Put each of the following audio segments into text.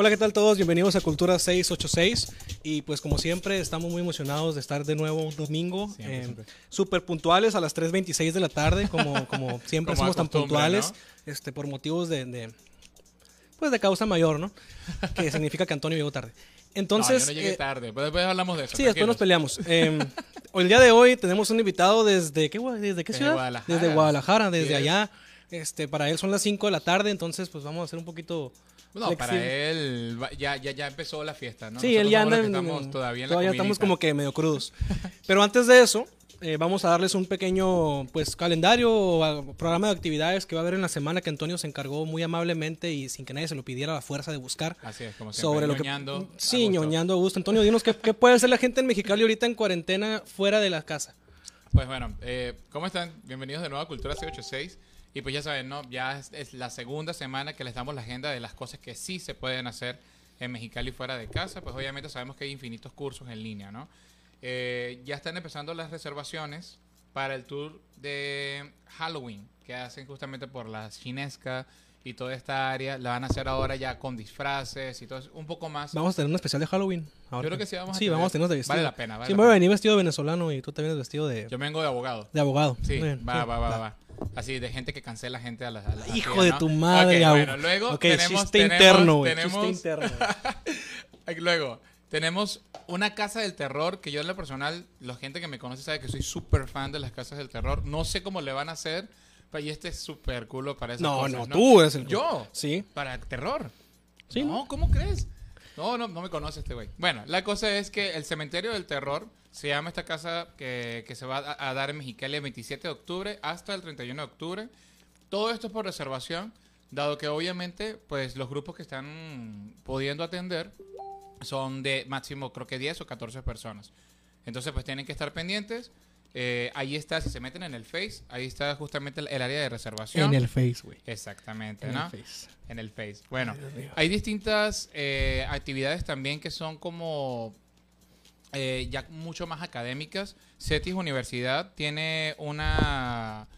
Hola, ¿qué tal todos? Bienvenidos a Cultura 686. Y pues como siempre, estamos muy emocionados de estar de nuevo un domingo. Eh. Súper puntuales a las 3.26 de la tarde, como, como siempre Como somos tan puntuales, este, por motivos de, de, pues de causa mayor, ¿no? Que significa que Antonio llegó tarde. Entonces, no, yo no llegué eh, tarde, pero después hablamos de eso. Sí, después nos peleamos. Eh, hoy, el día de hoy tenemos un invitado desde qué, gua- desde qué Desde ciudad? Guadalajara. Desde Guadalajara, desde allá. Este, para él son las 5 de la tarde, entonces pues vamos a hacer un poquito No, para él ya, ya, ya empezó la fiesta, ¿no? Sí, Nosotros él ya anda en- estamos todavía en la todavía estamos como que medio crudos. Pero antes de eso, eh, vamos a darles un pequeño pues calendario o a- programa de actividades que va a haber en la semana que Antonio se encargó muy amablemente y sin que nadie se lo pidiera a la fuerza de buscar. Así es, como siempre. sobre lo ñoñando que a sí ñoñando a gusto Antonio dinos qué, qué puede hacer la gente en Mexicali ahorita en cuarentena fuera de la casa Pues bueno, eh, ¿cómo están? Bienvenidos de nuevo a Cultura 686. Y pues ya saben, ¿no? Ya es, es la segunda semana que les damos la agenda de las cosas que sí se pueden hacer en Mexicali fuera de casa. Pues obviamente sabemos que hay infinitos cursos en línea, ¿no? Eh, ya están empezando las reservaciones para el tour de Halloween que hacen justamente por la chinesca y toda esta área. La van a hacer ahora ya con disfraces y todo eso, un poco más. vamos a tener un especial de Halloween ahora. Yo creo que sí vamos a sí tener. vamos a tenernos de vestido Vale la pena, vale sí la voy a pena. venir vestido de venezolano y tú te vienes vestido de, Yo vengo de abogado. de abogado Sí, bien, va, sí, va, va, va. Así, de gente que cancela gente a la, a la hijo de ¿no? tu madre Ok, abog- bueno, luego Ok, tenemos, tenemos- interno güey tenemos- interno Luego, tenemos una casa del terror que yo en lo personal, la gente que me conoce sabe que soy súper fan de las casas del terror. No sé cómo le van a hacer, pero y este es súper culo para esas no cosas, no tú eres el Yo, sí para terror. Sí, No, ¿cómo crees? No, no, no me conoce este güey. Bueno, la cosa es que el Cementerio del Terror se llama esta casa que, que se va a, a dar en Mexicali el 27 de octubre hasta el 31 de octubre. Todo esto es por reservación, dado que obviamente pues los grupos que están pudiendo atender son de máximo creo que 10 o 14 personas. Entonces pues tienen que estar pendientes. Eh, ahí está, si se meten en el Face, ahí está justamente el, el área de reservación. en el face güey Exactamente, en ¿no? el face En el Face. Bueno, Ay, hay distintas eh, actividades también que son como eh, ya mucho más académicas. CETIS Universidad tiene una,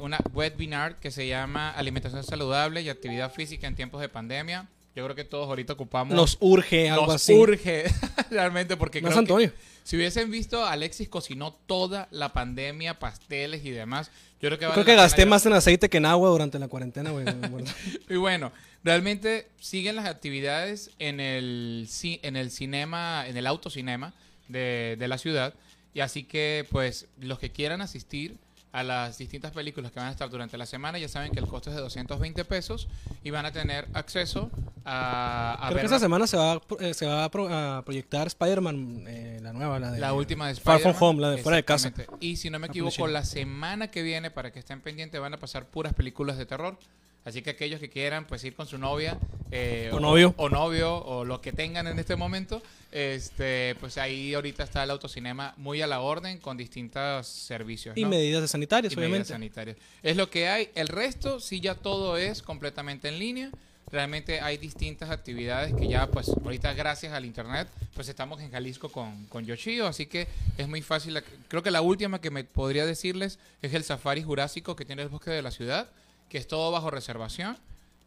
una webinar que se llama Alimentación Saludable y Actividad Física en tiempos de pandemia. Yo creo que todos ahorita ocupamos... nos urge algo nos así urge realmente porque no es creo que- Antonio si hubiesen visto, Alexis cocinó toda la pandemia, pasteles y demás. Yo creo que, vale creo que gasté más en aceite que en agua durante la cuarentena güey y bueno, realmente siguen las actividades en el, en el cinema, en el autocinema de, de la ciudad. Y así que, pues, los que quieran asistir a las distintas películas que van a estar durante la semana, ya saben que el costo es de 220 pesos y van a tener acceso a, a Creo ver que esta semana se va, eh, se va a, pro- a proyectar Spider-Man, eh, la nueva, la de... la última de Far From. Home, la de fuera de casa. Y si no me equivoco, la semana que viene, para que estén pendientes, van a pasar puras películas de terror. Así que aquellos que quieran pues ir con su novia eh, O novio. o novio o lo que tengan en este momento, este pues ahí ahorita está el autocinema muy a la orden con distintos servicios. Y ¿no? medidas de sanitarias, Y medidas obviamente. sanitarias. Es lo que hay. El resto, sí, ya todo es completamente en línea. Realmente hay distintas actividades que ya, pues, ahorita gracias al internet, pues estamos en Jalisco con, con Yoshio, así que es muy fácil. Creo que la última que me podría decirles es el Safari Jurásico que tiene el bosque de la ciudad, que es todo bajo reservación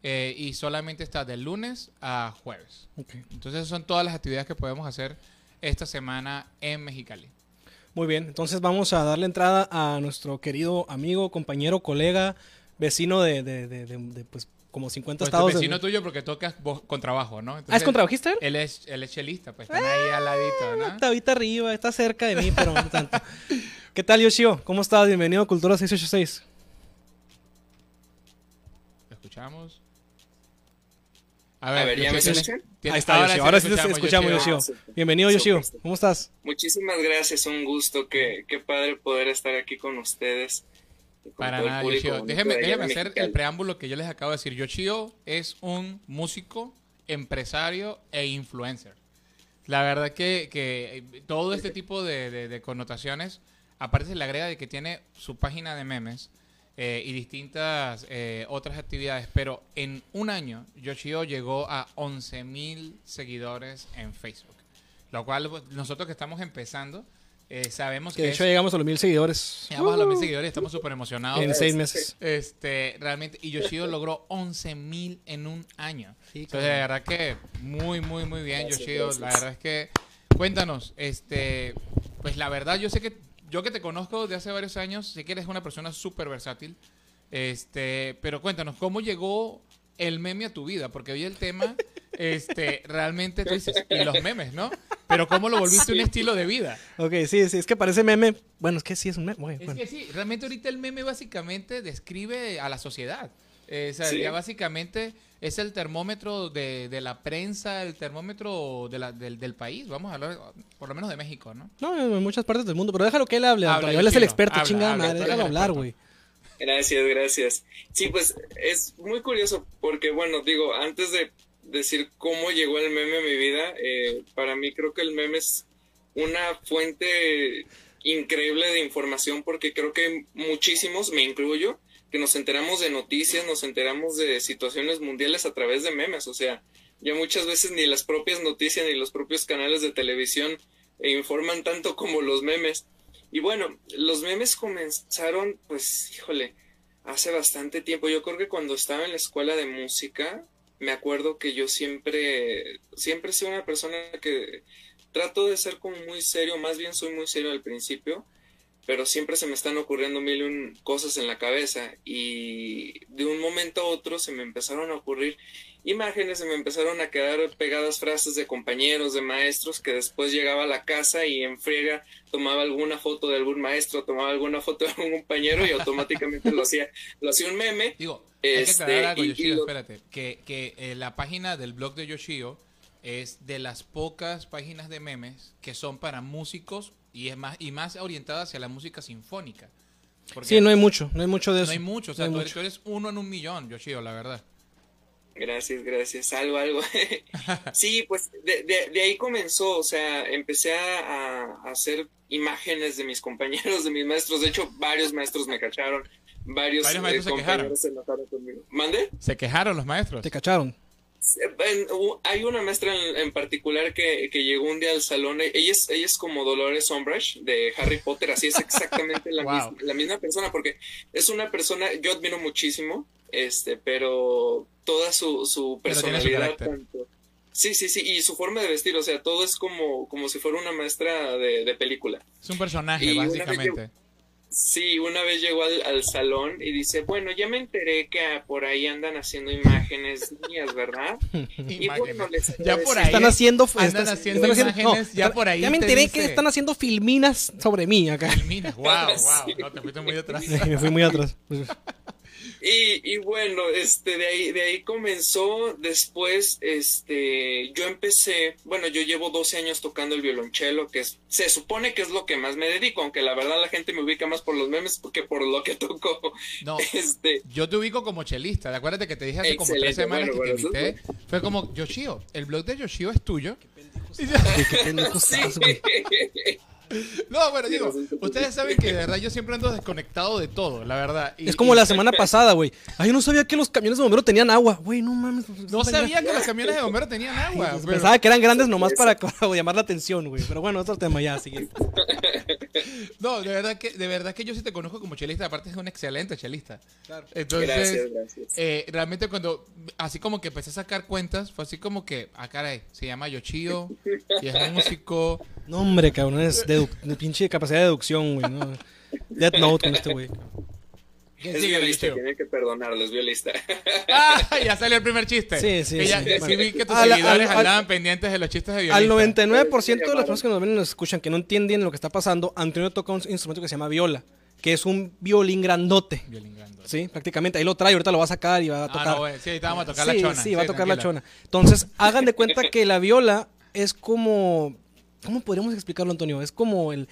eh, y solamente está de lunes a jueves. Ok. Entonces, son todas las actividades que podemos hacer esta semana en Mexicali. Muy bien, entonces vamos a darle entrada a nuestro querido amigo, compañero, colega, vecino de, de, de- de- pues como 50 Pues estados. de- vecino tuyo porque tocas vo- contrabajo, ¿no? Ah, ¿es Entonces, contrabajista él? Él es, él es chelista, pues están ahí al ladito, ¿no? Está ahorita arriba, está cerca de mí, pero no tanto. ¿Qué tal, Yoshio? ¿Cómo estás? Bienvenido a Cultura 686. A A ver, ¿ya me escuchan? ¿tienes- Ahí está, Yoshio. Ahora sí te escuchamos, Yoshio. Yoshio. Bienvenido, Yoshio. ¿Cómo estás? Muchísimas gracias, un gusto, qué, qué padre poder estar aquí con ustedes. con Para nada, Yoshio. Déjeme, hacer Mexicali. el preámbulo que yo les acabo de decir. Yoshio es un músico, empresario e influencer. La verdad que, que eh, todo este tipo de, de- de connotaciones, aparte se le agrega de que tiene su página de memes eh, y distintas eh, otras actividades, pero en un año Yoshio llegó a 11 mil seguidores en Facebook. Lo cual pues, nosotros que estamos empezando, Eh, sabemos Que que, de hecho es- llegamos a los mil seguidores llegamos a los mil seguidores, estamos súper emocionados. en seis meses. Este, realmente, y Yoshio logró 11 mil en un año. Sí, Entonces, de verdad que muy, muy, muy bien, Gracias, Yoshio. gracias. La verdad es que, cuéntanos, este, pues la verdad, yo sé que, yo que te conozco de hace varios años, sé que eres una persona súper versátil. Este, pero cuéntanos, ¿cómo llegó el meme a tu vida? Porque hoy el tema, este, realmente tú dices, y los memes, ¿no? Pero ¿cómo lo volviste un estilo de vida? Ok, sí, sí, es que parece meme. Bueno, es que sí es un meme. güey, Es bueno. que sí, realmente ahorita el meme básicamente describe a la sociedad. Eh, o sea, Sí. ya básicamente es el termómetro de, de la prensa, el termómetro de la- del, del país. Vamos a hablar por lo menos de México, ¿no? No, en muchas partes del mundo, pero déjalo que él hable, Habla, Antonio. Él es el experto, habla, chingada habla, madre. Déjalo hablar, güey. Gracias, gracias. Sí, pues es muy curioso porque, bueno, digo, antes de decir cómo llegó el meme a mi vida, eh, para mí creo que el meme es una fuente increíble de información porque creo que muchísimos, me incluyo, que nos enteramos de noticias, nos enteramos de situaciones mundiales a través de memes. O sea, ya muchas veces ni las propias noticias ni los propios canales de televisión informan tanto como los memes. Y bueno, los memes comenzaron, pues, híjole, hace bastante tiempo. Yo creo que cuando estaba en la escuela de música, me acuerdo que yo siempre, siempre sido una persona que trato de ser como muy serio, más bien soy muy serio al principio, pero siempre se me están ocurriendo mil y un cosas en la cabeza y de un momento a otro se me empezaron a ocurrir imágenes, se me empezaron a quedar pegadas frases de compañeros, de maestros, que después llegaba a la casa y en friega tomaba alguna foto de algún maestro, tomaba alguna foto de algún compañero y automáticamente lo hacía, lo hacía un meme. Digo, hay que Este, aclarar algo, y- y Yoshio, lo- espérate. Que, que eh, la página del blog de Yoshio es de las pocas páginas de memes que son para músicos y es más y más orientada hacia la música sinfónica. Porque Sí, no hay mucho, no hay mucho de eso. no hay mucho, o sea, No tú, mucho. eres, tú eres uno en un millón, Yoshio, la verdad. Gracias, gracias. Algo, algo. sí, pues de, de, de ahí comenzó, o sea, empecé a, a hacer imágenes de mis compañeros, de mis maestros. De hecho, varios maestros me cacharon. Varios, Varios maestros se compañeros quejaron. se enojaron conmigo. ¿Mande? Se quejaron los maestros. Te cacharon. Hay una maestra en, en particular que, que llegó un día al salón. e- Ella es, ella es como Dolores Umbridge de Harry Potter, así es exactamente la, Wow. mis- la misma persona, porque es una persona, yo admiro muchísimo, este, pero toda su, su personalidad, tanto. Sí, sí, sí, y su forma de vestir, o sea, todo es como, como si fuera una maestra de, de película. Es un personaje, Y una vez básicamente. Sí, una vez llegó al, al salón y dice, bueno, ya me enteré que ah, por ahí andan haciendo imágenes mías, ¿verdad? Y bueno, les Ya por ahí. Están haciendo, andan están- haciendo están imágenes, ya por ahí Ya me te enteré dice. que están haciendo filminas sobre mí acá. Filmina. Wow, wow. Sí. No, te fuiste muy atrás. me fui muy atrás. Y, y bueno, este, de ahí, de ahí comenzó, después, este, yo empecé, bueno, yo llevo 12 años tocando el violonchelo, que es, se supone que es lo que más me dedico, aunque la verdad la gente me ubica más por los memes que por lo que toco. No, Este, Yo te ubico como chelista. Acuérdate que te dije hace como tres semanas bueno, que te bueno, invité. Fue como, Yoshio, el blog de Yoshio es tuyo. Qué pendejo sí. No, bueno, digo, ustedes saben que de verdad yo siempre ando desconectado de todo, la verdad. Y- Es como y la semana pasada, güey. Ay, yo no sabía que los camiones de bomberos tenían agua. Güey, no mames. No sabía que los camiones de bomberos tenían agua. pero- Pensaba que eran grandes nomás para, para llamar la atención, güey. Pero bueno, otro tema ya, siguiente. No, de verdad que de verdad que yo sí te conozco como chelista, aparte es un excelente chelista. Entonces, gracias, gracias. eh, realmente cuando así como que empecé a sacar cuentas, fue así como que, ah, caray, se llama Yoshio y es músico. No, hombre, cabrón, es dedu- de pinche capacidad de deducción, güey. ¿no? Death Note con este güey. ¿Quién Es sigue, violista, tienen que perdonarlo, es violista. Ah, ya salió el primer chiste. Sí, sí, Que ya- sí. sí vi que tus Al- seguidores al- al- andaban pendientes de los chistes de violista. Al 99% de las personas que nos ven y nos escuchan que no entienden lo que está pasando, Antonio toca un instrumento que se llama viola, que es un violín grandote. Violín grandote. Sí, prácticamente. Ahí lo trae, ahorita lo va a sacar y va a Ah, tocar. no, güey. Sí, ahorita vamos a tocar sí, la chona. Sí, va a tocar la chona. Entonces, hagan de cuenta que la viola es como. ¿Cómo podríamos explicarlo, Antonio? Es como el,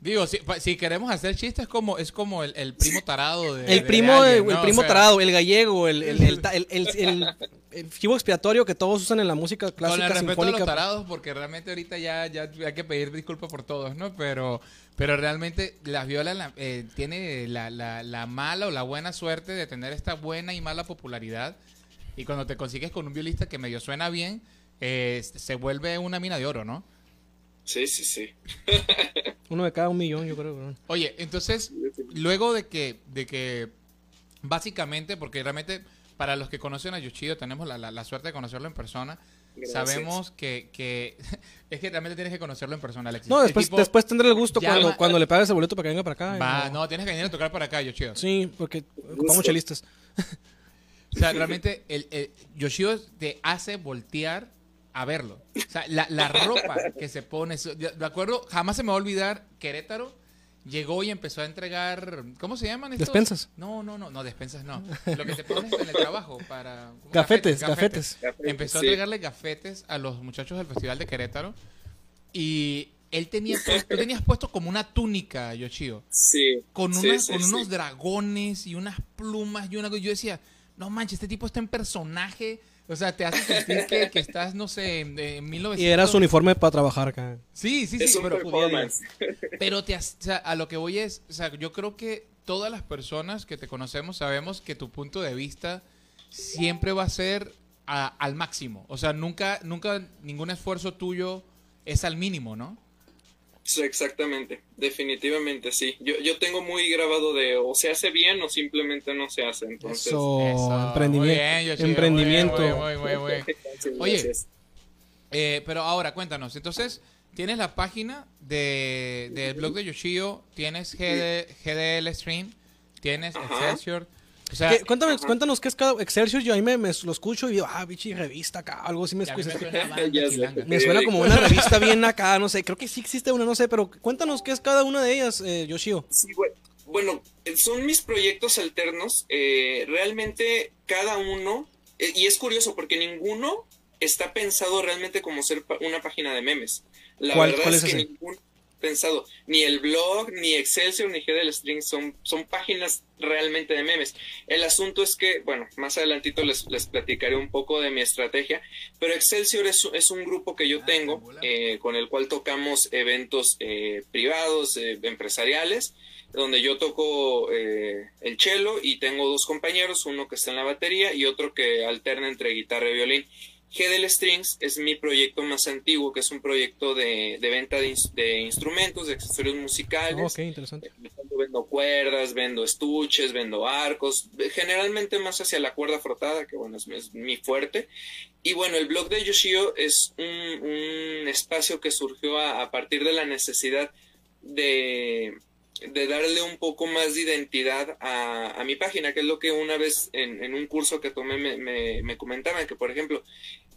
Digo, si, queremos hacer chistes, es como, es como el, el primo tarado de. el de primo, alguien, el primo O sea, tarado, el gallego, el, el, el, el, chivo expiatorio que todos usan en la música Con el clásica respeto a sinfónica. los tarados, porque realmente ahorita ya, ya hay que pedir disculpas por todos, ¿no? Pero, pero realmente la viola la- eh, tiene la, la, la mala o la buena suerte de tener esta buena y mala popularidad. Y cuando te consigues con un violista que medio suena bien, eh, se vuelve una mina de oro, ¿no? Sí, sí, sí. Uno de cada un millón, yo creo. bro. Oye, entonces, luego de que, de que básicamente, porque realmente para los que conocen a Yoshio, tenemos la, la- la suerte de conocerlo en persona, Gracias. sabemos que, que es que realmente tienes que conocerlo en persona, Alexis. No, después, tipo después tendré el gusto llama- cuando, cuando le pagues el boleto para que venga para acá. Va, y- no, tienes que venir a tocar para acá, Yoshio. Sí, porque ocupamos chelistas. O sea, realmente el, el Yoshio te hace voltear a verlo. O sea, la, la ropa que se pone. De acuerdo, jamás se me va a olvidar Querétaro. Llegó y empezó a entregar. ¿Cómo se llaman estos? Despensas. No, no, no, no, despensas no. Lo que te pones en el trabajo para. Gafetes, gafetes. Empezó a entregarle gafetes a los muchachos del Festival de Querétaro. Y él tenía tú tenías puesto como una túnica, Yoshio Sí. con, unas- sí, con sí. unos dragones y unas plumas y una cosa. Yo decía, no manches, este tipo está en personaje. O sea, te hace sentir que, que estás, no sé, en, en 1900. Y era su uniforme para trabajar acá. Sí, sí, sí. Es pero, pero te, has- o sea, a lo que voy es, o sea, yo creo que todas las personas que te conocemos sabemos que tu punto de vista siempre va a ser a- al máximo. O sea, nunca, nunca ningún esfuerzo tuyo es al mínimo, ¿no? Sí, exactamente, definitivamente sí. Yo, yo tengo muy grabado de o se hace bien o simplemente no se hace. Entonces, Eso, Eso, emprendimiento. muy bien, Yoshio, emprendimiento. muy bien, muy bien, Oye. Eh, pero ahora cuéntanos, entonces tienes la página de, del blog de Yoshio, tienes GD, GDL Stream, tienes Ajá. Excelsior, o sea, ¿Qué- cuéntame, cuéntanos qué es cada Excelsior. Yo ahí me, me lo escucho y digo, ah, bichi, revista acá, algo así me escucha. Me suena como una revista bien acá, no sé. Creo que sí existe una, no sé, pero cuéntanos qué es cada una de ellas, eh, Yoshio. Sí, güey. Bueno, eh, son mis proyectos alternos. eh, realmente cada uno, eh, y es curioso porque ninguno está pensado realmente como ser una página de memes. La ¿Cuál- verdad cuál es, es que ese? ninguno pensado. Ni el blog, ni Excelsior, ni GDL String son, son páginas realmente de memes. El asunto es que, bueno, más adelantito les, les platicaré un poco de mi estrategia, pero Excelsior es, es un grupo que yo tengo eh, con el cual tocamos eventos eh, privados, eh, empresariales, donde yo toco eh, el cello y tengo dos compañeros, uno que está en la batería y otro que alterna entre guitarra y violín. GDL Strings es mi proyecto más antiguo, que es un proyecto de, de venta de, ins- de instrumentos, de accesorios musicales. Oh, ok, interesante. Vendo cuerdas, vendo estuches, vendo arcos, generalmente más hacia la cuerda frotada, que bueno, es, es mi fuerte. Y bueno, el blog de Yoshio es un, un espacio que surgió a, a partir de la necesidad de, de darle un poco más de identidad a, a mi página, que es lo que una vez en, en un curso que tomé me, me, me comentaban, que por ejemplo,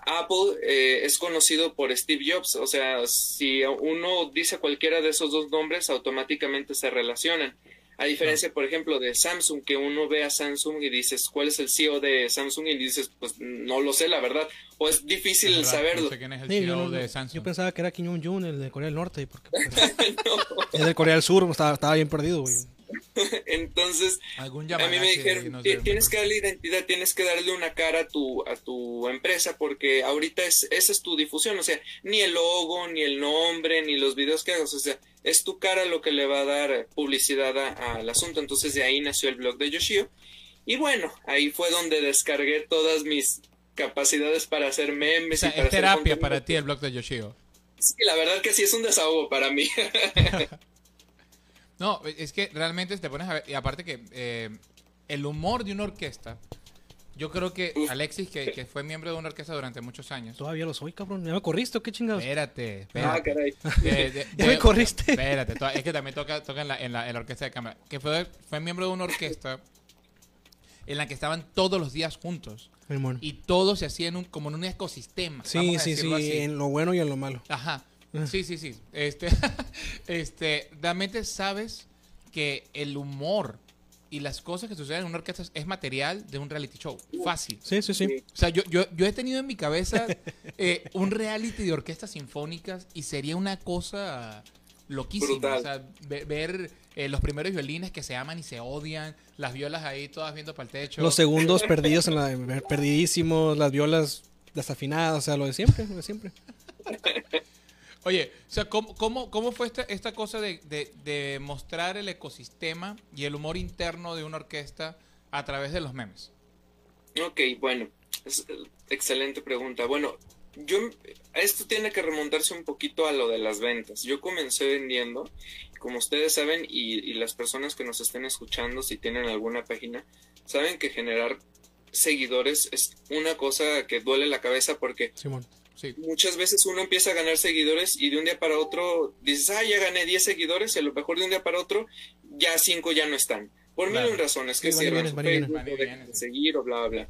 Apple eh, es conocido por Steve Jobs, o sea, si uno dice cualquiera de esos dos nombres, automáticamente se relacionan. A diferencia, por ejemplo, de Samsung, que uno ve a Samsung y dices, ¿cuál es el CEO de Samsung? Y dices, pues no lo sé, la verdad. O es difícil verdad, saberlo. No sé quién es el Sí, CEO yo, no- de pensaba que era Kim Jong-un, el de Corea del Norte, porque pues, es del Corea del Sur, estaba, estaba bien perdido, güey. Entonces, Algún a mí me dijeron, no "Ti- sé, tienes que darle identidad, tienes que darle una cara a tu, a tu empresa, porque ahorita es, esa es tu difusión, o sea, ni el logo, ni el nombre, ni los videos que hagas, o sea, es tu cara lo que le va a dar publicidad a- al asunto. Entonces de ahí nació el blog de Yoshio. Y bueno, ahí fue donde descargué todas mis capacidades para hacer O memes sea, y para es terapia para ti el blog de Yoshio. Sí, la verdad que sí es un desahogo para mí. No, es que realmente te pones a ver, y aparte que eh, el humor de una orquesta, yo creo que. Alexis, que, que fue miembro de una orquesta durante muchos años, Todavía lo soy, cabrón. ¿Ya me corriste o qué chingados? espérate, ah, espérate. caray. De- de- Ya me corriste. Espérate, es que también toca, toca en, la, en, la, en la orquesta de cámara. Que fue, fue miembro de una orquesta en la que estaban todos los días juntos. Y todo se hacía en un, como en un ecosistema. Sí, vamos a sí, sí, así. en lo bueno y en lo malo. Ajá. Ah. Sí, sí, sí. Este, este, realmente sabes que el humor y las cosas que suceden en una orquesta es material de un reality show. Fácil. Sí, sí, sí. Sí. O sea, yo, yo, yo he tenido en mi cabeza eh, un reality de orquestas sinfónicas y sería una cosa loquísima. Brutal. O sea, ve- ver eh, los primeros violines que se aman y se odian, las violas ahí todas viendo para el techo. Los segundos perdidos en la perdidísimos, las violas desafinadas, o sea, lo de siempre, lo de siempre. Oye, o sea, ¿cómo, cómo, cómo fue esta, esta cosa de, de- de mostrar el ecosistema y el humor interno de una orquesta a través de los memes? Ok, bueno, es, eh, excelente pregunta. Bueno, yo esto tiene que remontarse un poquito a lo de las ventas. Yo comencé vendiendo, como ustedes saben, y, y las personas que nos estén escuchando, si tienen alguna página, saben que generar seguidores es una cosa que duele la cabeza porque Simón. Sí. muchas veces uno empieza a ganar seguidores y de un día para otro dices, ah, ya gané 10 seguidores y a lo mejor de un día para otro ya 5 ya no están. Por mil Claro. razones, que Sí, cierran su. Facebook, o dejan de sí. seguir o bla, bla, bla.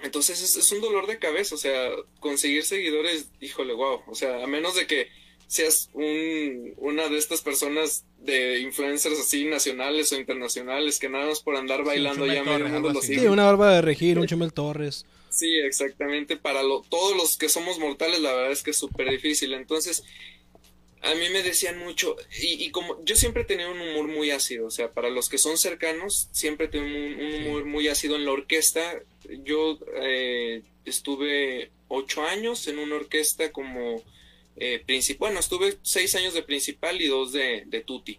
Entonces es, es un dolor de cabeza, o sea, conseguir seguidores, híjole, wow, o sea, a menos de que seas un, una de estas personas de influencers así nacionales o internacionales que nada más por andar bailando Chumel ya medio mundo lo así. Sí, sigue. una barba de regir, un Chumel Torres. Sí, exactamente. Para lo, todos los que somos mortales, la verdad es que es súper difícil. Entonces, a mí me decían mucho, y, y como yo siempre he tenido un humor muy ácido, o sea, para los que son cercanos, siempre he tenido un, un humor muy ácido en la orquesta. Yo eh, estuve ocho años en una orquesta como eh, principal, bueno, estuve seis años de principal y dos de, de tutti.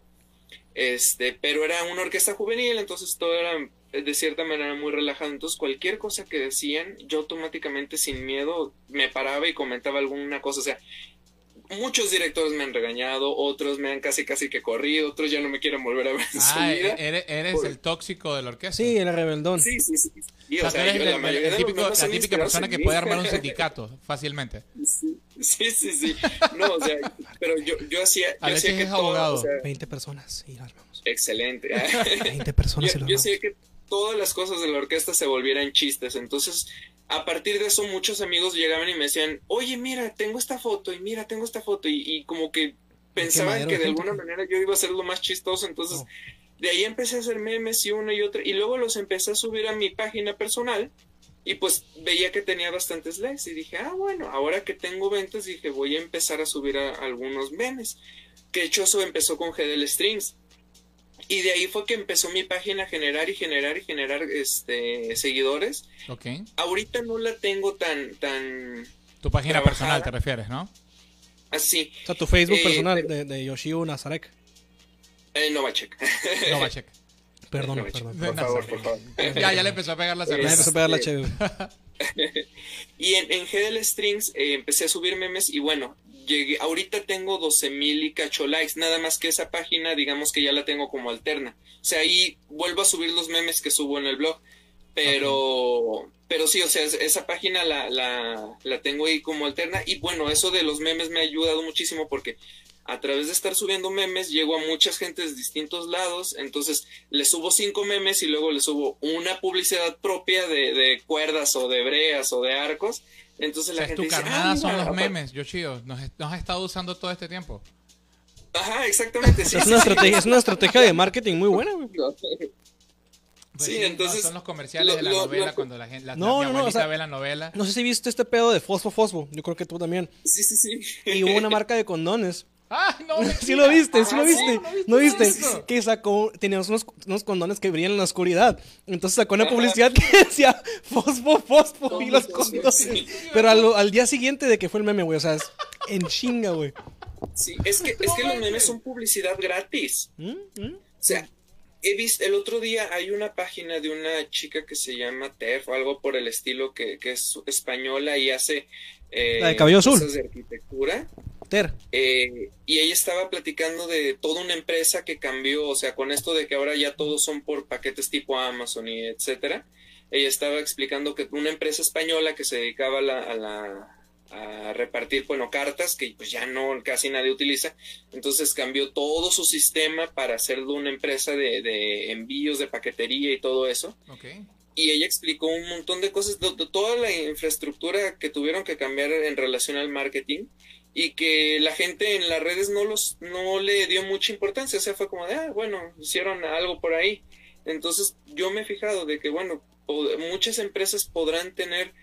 Este, pero era una orquesta juvenil, entonces todo era de cierta manera muy relajado. Entonces, cualquier cosa que decían, yo automáticamente sin miedo me paraba y comentaba alguna cosa. O sea, muchos directores me han regañado, otros me han casi casi que corrido, otros ya no me quieren volver a ver en su Ah, vida. eres, eres Por- el tóxico de la orquesta. Sí, era rebeldón. Sí, sí, sí. Y, O sea, o sea, tú eres yo, el- la el- el típico- la típica persona que puede armar un sindicato fácilmente. Sí, sí, sí, sí. No, o sea, pero yo, yo hacía, yo hacía que es todo, abogado. o sea, 20 personas y las vamos. excelente. 20 personas y yo, hacía que todas las cosas de la orquesta se volvieran chistes. Entonces, a partir de eso, muchos amigos llegaban y me decían, oye, mira, tengo esta foto y mira, tengo esta foto. Y, y como que pensaban que de alguna manera yo iba a ser lo más chistoso. Entonces, Oh. de ahí empecé a hacer memes y una y otra. Y luego los empecé a subir a mi página personal. Y pues veía que tenía bastantes likes. Y dije, ah, bueno, ahora que tengo ventas, dije, voy a empezar a subir a- algunos memes. Que de hecho eso empezó con GDL Strings. Y de ahí fue que empezó mi página a generar y generar y generar este seguidores. Ok. Ahorita no la tengo tan tan Tu página Trabajada. personal te refieres, ¿no? así. O sea, tu Facebook Eh, personal de, de Yoshio Nazarek. Eh, Novacek. Novacek. Perdón, Novacek. perdón. Por favor, por favor. Ya, ya le empezó a pegar la Ya cerveza. empezó a pegar la Este- chévere. Y en, en GDL Strings eh, empecé a subir memes y bueno, llegué, ahorita tengo 12 mil y cacho likes, nada más que esa página digamos que ya la tengo como alterna. O sea, ahí vuelvo a subir los memes que subo en el blog, pero, pero sí, o sea, es- esa página la, la, la tengo ahí como alterna. Y bueno, eso de los memes me ha ayudado muchísimo porque a través de estar subiendo memes llego a muchas gentes de distintos lados, entonces le subo cinco memes y luego le subo una publicidad propia de, de cuerdas o de breas o de arcos, entonces O la sea, es gente tu dice, carnada "Ah, son los memes, Yoshio. Nos, nos has estado usando todo este tiempo. Ajá, exactamente, sí, Es sí, una, sí. estrategia, es una estrategia de marketing muy buena, güey. Pues Sí, no, entonces, son los comerciales de la lo- lo- novela lo- cuando la gente, la, No, no, no, o sea- ve la novela. No sé si viste este pedo de Fosfo Fosfo. Yo creo que tú también. Sí, sí, sí. Y hubo una marca de condones. ¡Ah, no! Sí lo viste, sí Ah, lo sí, viste. no viste ¿No viste? eso. Que sacó, teníamos unos, unos condones que brillan en la oscuridad. Entonces sacó una publicidad que decía Fosfo Fosfo y los Sí, condones. sí. Pero al, al día siguiente de que fue el meme, güey. O sea, es en chinga, güey. Sí, es que, es que los memes son publicidad gratis. ¿Mm? ¿Mm? O sea, he visto, el otro día hay una página de una chica que se llama Tef o algo por el estilo que, que es española y hace eh, La de cabello azul. cosas de arquitectura. Ter. Eh, y ella estaba platicando de toda una empresa que cambió, o sea, con esto de que ahora ya todos son por paquetes tipo Amazon y etcétera. Ella estaba explicando que una empresa española que se dedicaba a la, a la- a repartir, bueno, cartas que pues ya no casi nadie utiliza, entonces cambió todo su sistema para hacerlo una empresa de, de envíos de paquetería y todo eso Ok. y ella explicó un montón de cosas, de, de toda la infraestructura que tuvieron que cambiar en relación al marketing y que la gente en las redes no los no le dio mucha importancia, o sea, fue como de, ah, bueno, hicieron algo por ahí. Entonces, yo me he fijado de que, bueno, muchas empresas podrán tener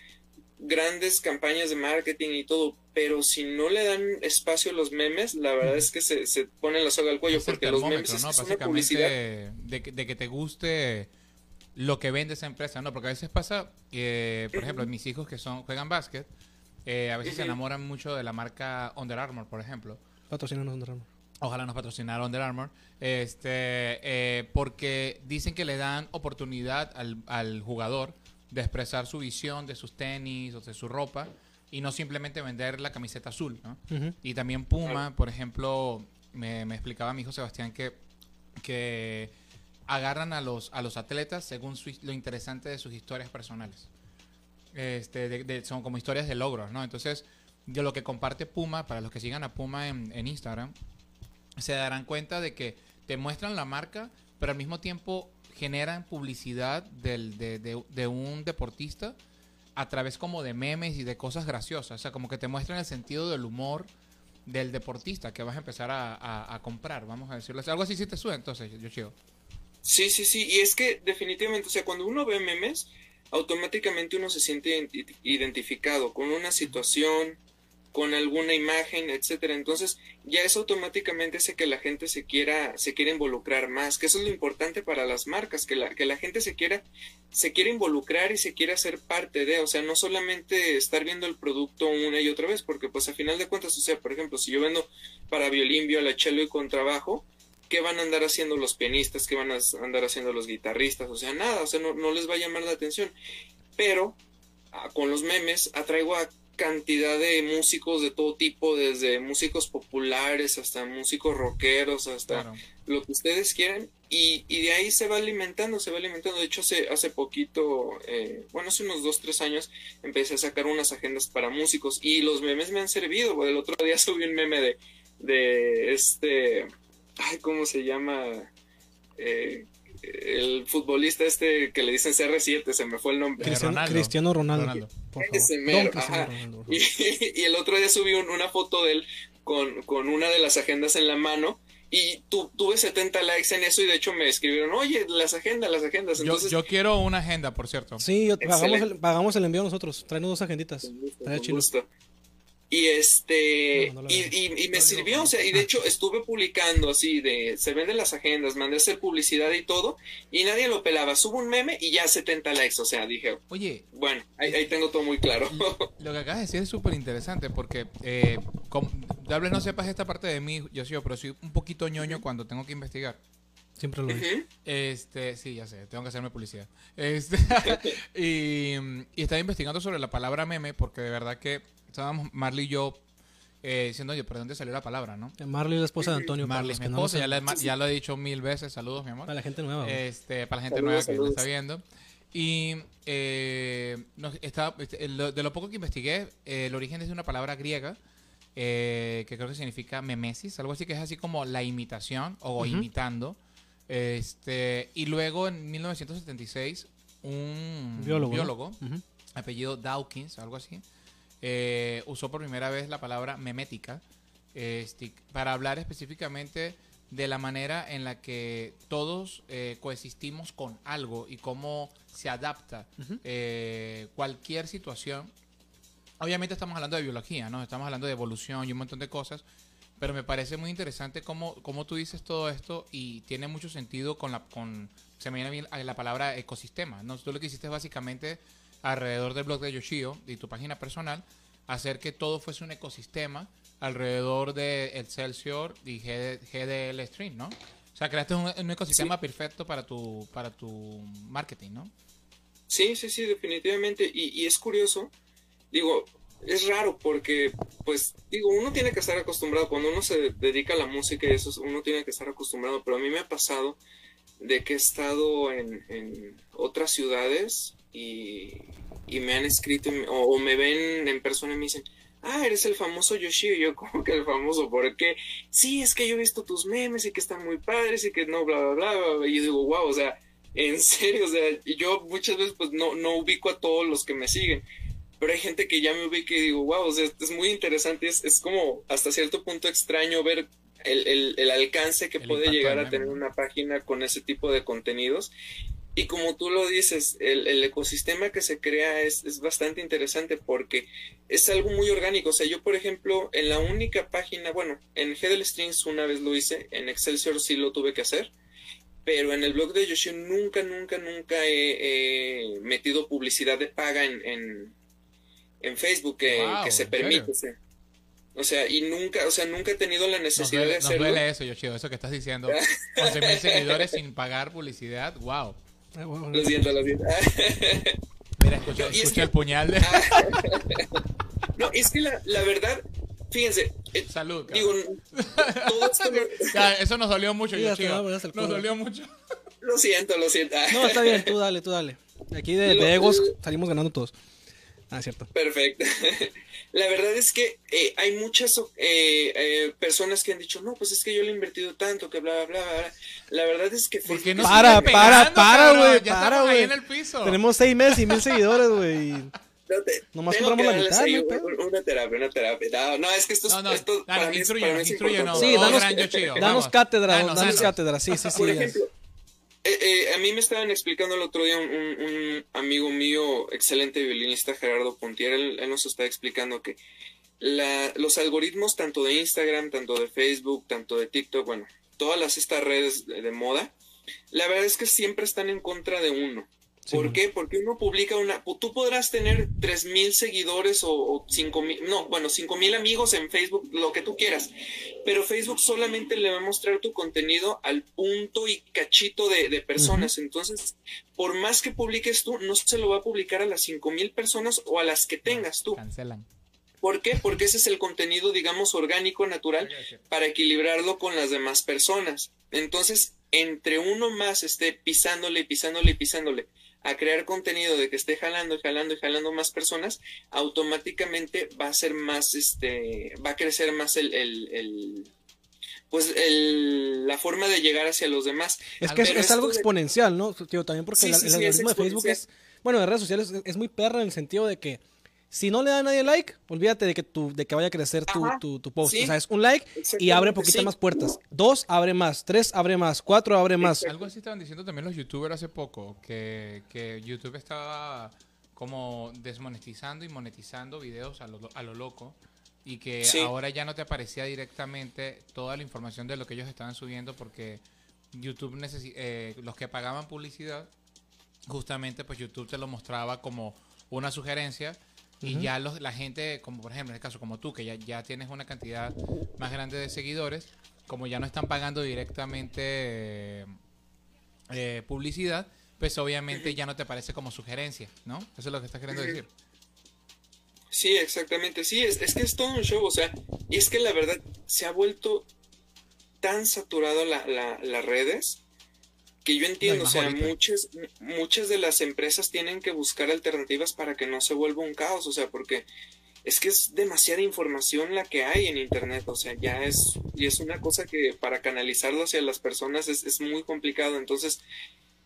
grandes campañas de marketing y todo, pero si no le dan espacio a los memes, la verdad es que se, se pone la soga al cuello, porque los memes ¿no? es una publicidad. Básicamente, de que, de que te guste lo que vende esa empresa, ¿no? Porque a veces pasa que, por ejemplo, mis hijos que son juegan básquet, eh, a veces se enamoran mucho de la marca Under Armour, por ejemplo. Patrocínanos, Under Armour. Ojalá nos patrocinara Under Armour. Este, eh, porque dicen que le dan oportunidad al, al jugador de expresar su visión de sus tenis o de su ropa y no simplemente vender la camiseta azul, ¿no? Y también Puma, por ejemplo, me, me explicaba mi hijo Sebastián que, que agarran a los, a los atletas según su- lo interesante de sus historias personales. Este, de- de- son como historias de logros, ¿no? Entonces, de lo que comparte Puma, para los que sigan a Puma en, en Instagram, se darán cuenta de que te muestran la marca, pero al mismo tiempo generan publicidad del, de, de- de un deportista a través como de memes y de cosas graciosas. O sea, como que te muestran el sentido del humor del deportista que vas a empezar a, a- a comprar, vamos a decirlo. Algo así sí te sube, entonces, yo chido. Sí, sí, sí, y es que definitivamente, o sea, cuando uno ve memes, automáticamente uno se siente identi- identificado con una situación, con alguna imagen, etcétera. Entonces, ya eso automáticamente hace que la gente se quiera, se quiera involucrar más, que eso es lo importante para las marcas, que la, que la gente se quiera, se quiera involucrar y se quiera hacer parte de, o sea, no solamente estar viendo el producto una y otra vez, porque pues a final de cuentas, o sea, por ejemplo, si yo vendo para violín, viola, cello y contrabajo, ¿qué van a andar haciendo los pianistas? ¿Qué van a andar haciendo los guitarristas? O sea, nada, o sea, no, no les va a llamar la atención. Pero ah, con los memes atraigo a cantidad de músicos de todo tipo, desde músicos populares hasta músicos rockeros, hasta Claro. lo que ustedes quieran, y, y de ahí se va alimentando, se va alimentando. De hecho, hace, hace poquito, eh, bueno, hace unos dos, tres años, empecé a sacar unas agendas para músicos, y los memes me han servido. El otro día subí un meme de, de este, ay, ¿cómo se llama? Eh, el futbolista este que le dicen CR7, se me fue el nombre. Cristiano Ronaldo. Cristiano Ronaldo. Ronaldo. Por favor. Ese mero, Don Cristiano ajá. Ronaldo, Y, y el otro día subí un- una foto de él con, con una de las agendas en la mano y tu- tuve 70 likes en eso y de hecho me escribieron, oye, las agendas, las agendas. Yo, Entonces, yo quiero una agenda, por cierto. Sí, yo- pagamos el, pagamos el envío nosotros. Traenos dos agenditas. con gusto, con gusto. Y este, No, no la y, y- y me No, sirvió, no. o sea, y de hecho estuve publicando así de, se venden las agendas, mandé a hacer publicidad y todo, y nadie lo pelaba, subo un meme y ya 70 likes, o sea, dije, Oye, bueno, ahí, ahí tengo todo muy claro. Lo que acabas de decir es súper interesante porque, eh, com- tal vez no sepas esta parte de mí, yo sí, pero soy un poquito ñoño cuando tengo que investigar. Siempre lo. Ujú. Este, sí, ya sé, tengo que hacerme publicidad. Este, y, y estaba investigando sobre la palabra meme porque de verdad que estábamos Marley y yo eh, diciendo, oye, ¿pero dónde salió la palabra, no? Marley es la esposa de Antonio. Marley es que mi no esposa, ya, lo he dicho mil veces, saludos, mi amor. Para la gente nueva. Este, para la gente Saludos, nueva que lo está viendo. Y eh, nos- estaba- este, lo- de lo poco que investigué, eh, el origen es de una palabra griega eh, que creo que significa memesis, algo así que es así como la imitación o imitando. Este, y luego en 1976, un Biólogo, ¿no? biólogo Ujú. apellido Dawkins, algo así, eh, usó por primera vez la palabra memética este, para hablar específicamente de la manera en la que todos eh, coexistimos con algo y cómo se adapta Ujú. eh, cualquier situación. Obviamente estamos hablando de biología, ¿no? Estamos hablando de evolución y un montón de cosas, pero me parece muy interesante cómo, cómo tú dices todo esto y tiene mucho sentido con la... Con, se me viene la palabra ecosistema, ¿no? Tú lo que hiciste es básicamente alrededor del blog de Yoshio y tu página personal, hacer que todo fuese un ecosistema alrededor de Excelsior y GD GDL Stream, ¿no? O sea, creaste un, un ecosistema perfecto para tu, para tu marketing, ¿no? Sí, sí, sí, definitivamente. Y, y es curioso, digo, es raro porque, pues, digo, uno tiene que estar acostumbrado, cuando uno se dedica a la música y eso, uno tiene que estar acostumbrado, pero a mí me ha pasado de que he estado en, en otras ciudades y, y me han escrito o, o me ven en persona y me dicen, ah, eres el famoso Yoshio. Y yo, ¿cómo que el famoso? ¿Por qué? Sí, es que yo he visto tus memes y que están muy padres y que no, bla, bla, bla, bla. bla". Y yo digo, wow, o sea, en serio, o sea, yo muchas veces pues no, no ubico a todos los que me siguen. Pero hay gente que ya me ubica y digo, wow, o sea, es muy interesante, es, es como hasta cierto punto extraño ver el, el, el alcance que El puede llegar a tener una página con ese tipo de contenidos. Y como tú lo dices, el, el ecosistema que se crea es, es bastante interesante porque es algo muy orgánico. O sea, yo, por ejemplo, en la única página, bueno, en Headle Strings una vez lo hice, en Excelsior sí lo tuve que hacer, pero en el blog de Yoshio nunca, nunca, nunca he, he metido publicidad de paga en, en, en Facebook que, Wow, que se permite. o sea. Y nunca, o sea, nunca he tenido la Nos necesidad duele, de nos hacerlo. duele eso, Yoshio, eso que estás diciendo. 11 mil seguidores sin pagar publicidad, wow. Bueno, Lo siento, lo siento. Mira, escucha, que- el puñal. de- No, es que la, la verdad, fíjense. eh, Salud, Digo, todo esto Ya, eso nos dolió mucho, Sí, hacer el Nos dolió mucho. lo siento, lo siento. No, está bien, tú dale, tú dale. Aquí de, Lo- de egos salimos ganando todos. Ah, cierto. Perfecto. La verdad es que eh, hay muchas eh, eh, personas que han dicho, no, pues es que yo le he invertido tanto, que bla, bla, bla, bla. La verdad es que ¿Por qué Facebook no Para, para, pegando, para, güey, Ya para, estamos ahí güey. en el piso. Tenemos seis meses y mil seguidores, güey. No te- Nomás compramos la mitad, ahí no una terapia, una terapia. No, no, es que esto, es- No, no, esto para dale, mí es, instruyenos, para mí es instruyenos. importante. Sí, danos- gran Yoshio, Danos vamos. cátedra, Danos, danos danos. cátedra, sí, sí, sí. Por es. ejemplo, eh, eh, a mí me estaban explicando el otro día un, amigo mío, excelente violinista, Gerardo Pontier, él, nos está explicando que la- los algoritmos tanto de Instagram, tanto de Facebook, tanto de TikTok, bueno, todas las, estas redes de, de moda, la verdad es que siempre están en contra de uno. ¿Por qué? Porque uno publica una... Tú podrás tener 3.000 seguidores o, o 5.000... No, bueno, 5.000 amigos en Facebook, lo que tú quieras. Pero Facebook solamente le va a mostrar tu contenido al punto y cachito de, de personas. Entonces, por más que publiques tú, no se lo va a publicar a las 5.000 personas o a las que tengas tú. Cancelan. ¿Por qué? Porque ese es el contenido, digamos, orgánico, natural, para equilibrarlo con las demás personas. Entonces, entre uno más esté pisándole, pisándole, pisándole a crear contenido de que esté jalando y jalando y jalando más personas, automáticamente va a ser más, este, va a crecer más el, el, el- pues el, la forma de llegar hacia los demás. Es que es, algo exponencial, ¿no? Tío, también porque Sí, el, sí, el sí, es algoritmo de Facebook es, bueno, de redes sociales es, es muy perra en el sentido de que si no le da a nadie like, olvídate de que tu, de que vaya a crecer tu, tu, tu post. sí, o sea, es un like y abre poquitas sí. más puertas. Dos, abre más. Tres, abre más. Cuatro, abre más. Algo así estaban diciendo también los youtubers hace poco, que, que YouTube estaba como desmonetizando y monetizando videos a lo, a lo loco y que Sí. ahora ya no te aparecía directamente toda la información de lo que ellos estaban subiendo porque YouTube necesi- eh, los que pagaban publicidad justamente pues YouTube te lo mostraba como una sugerencia y ya los, la gente, como por ejemplo en el caso como tú, que ya, ya tienes una cantidad más grande de seguidores, como ya no están pagando directamente eh, eh, publicidad, pues obviamente ya no te aparece como sugerencia, ¿no? Eso es lo que estás queriendo decir. Sí, exactamente. Sí, es, es que es todo un show, o sea, y es que la verdad se ha vuelto tan saturado la, la- las redes que yo entiendo, o sea, muchas, muchas de las empresas tienen que buscar alternativas para que no se vuelva un caos, o sea, porque es que es demasiada información la que hay en internet, o sea, ya es, y es una cosa que para canalizarlo hacia las personas es, es muy complicado, entonces,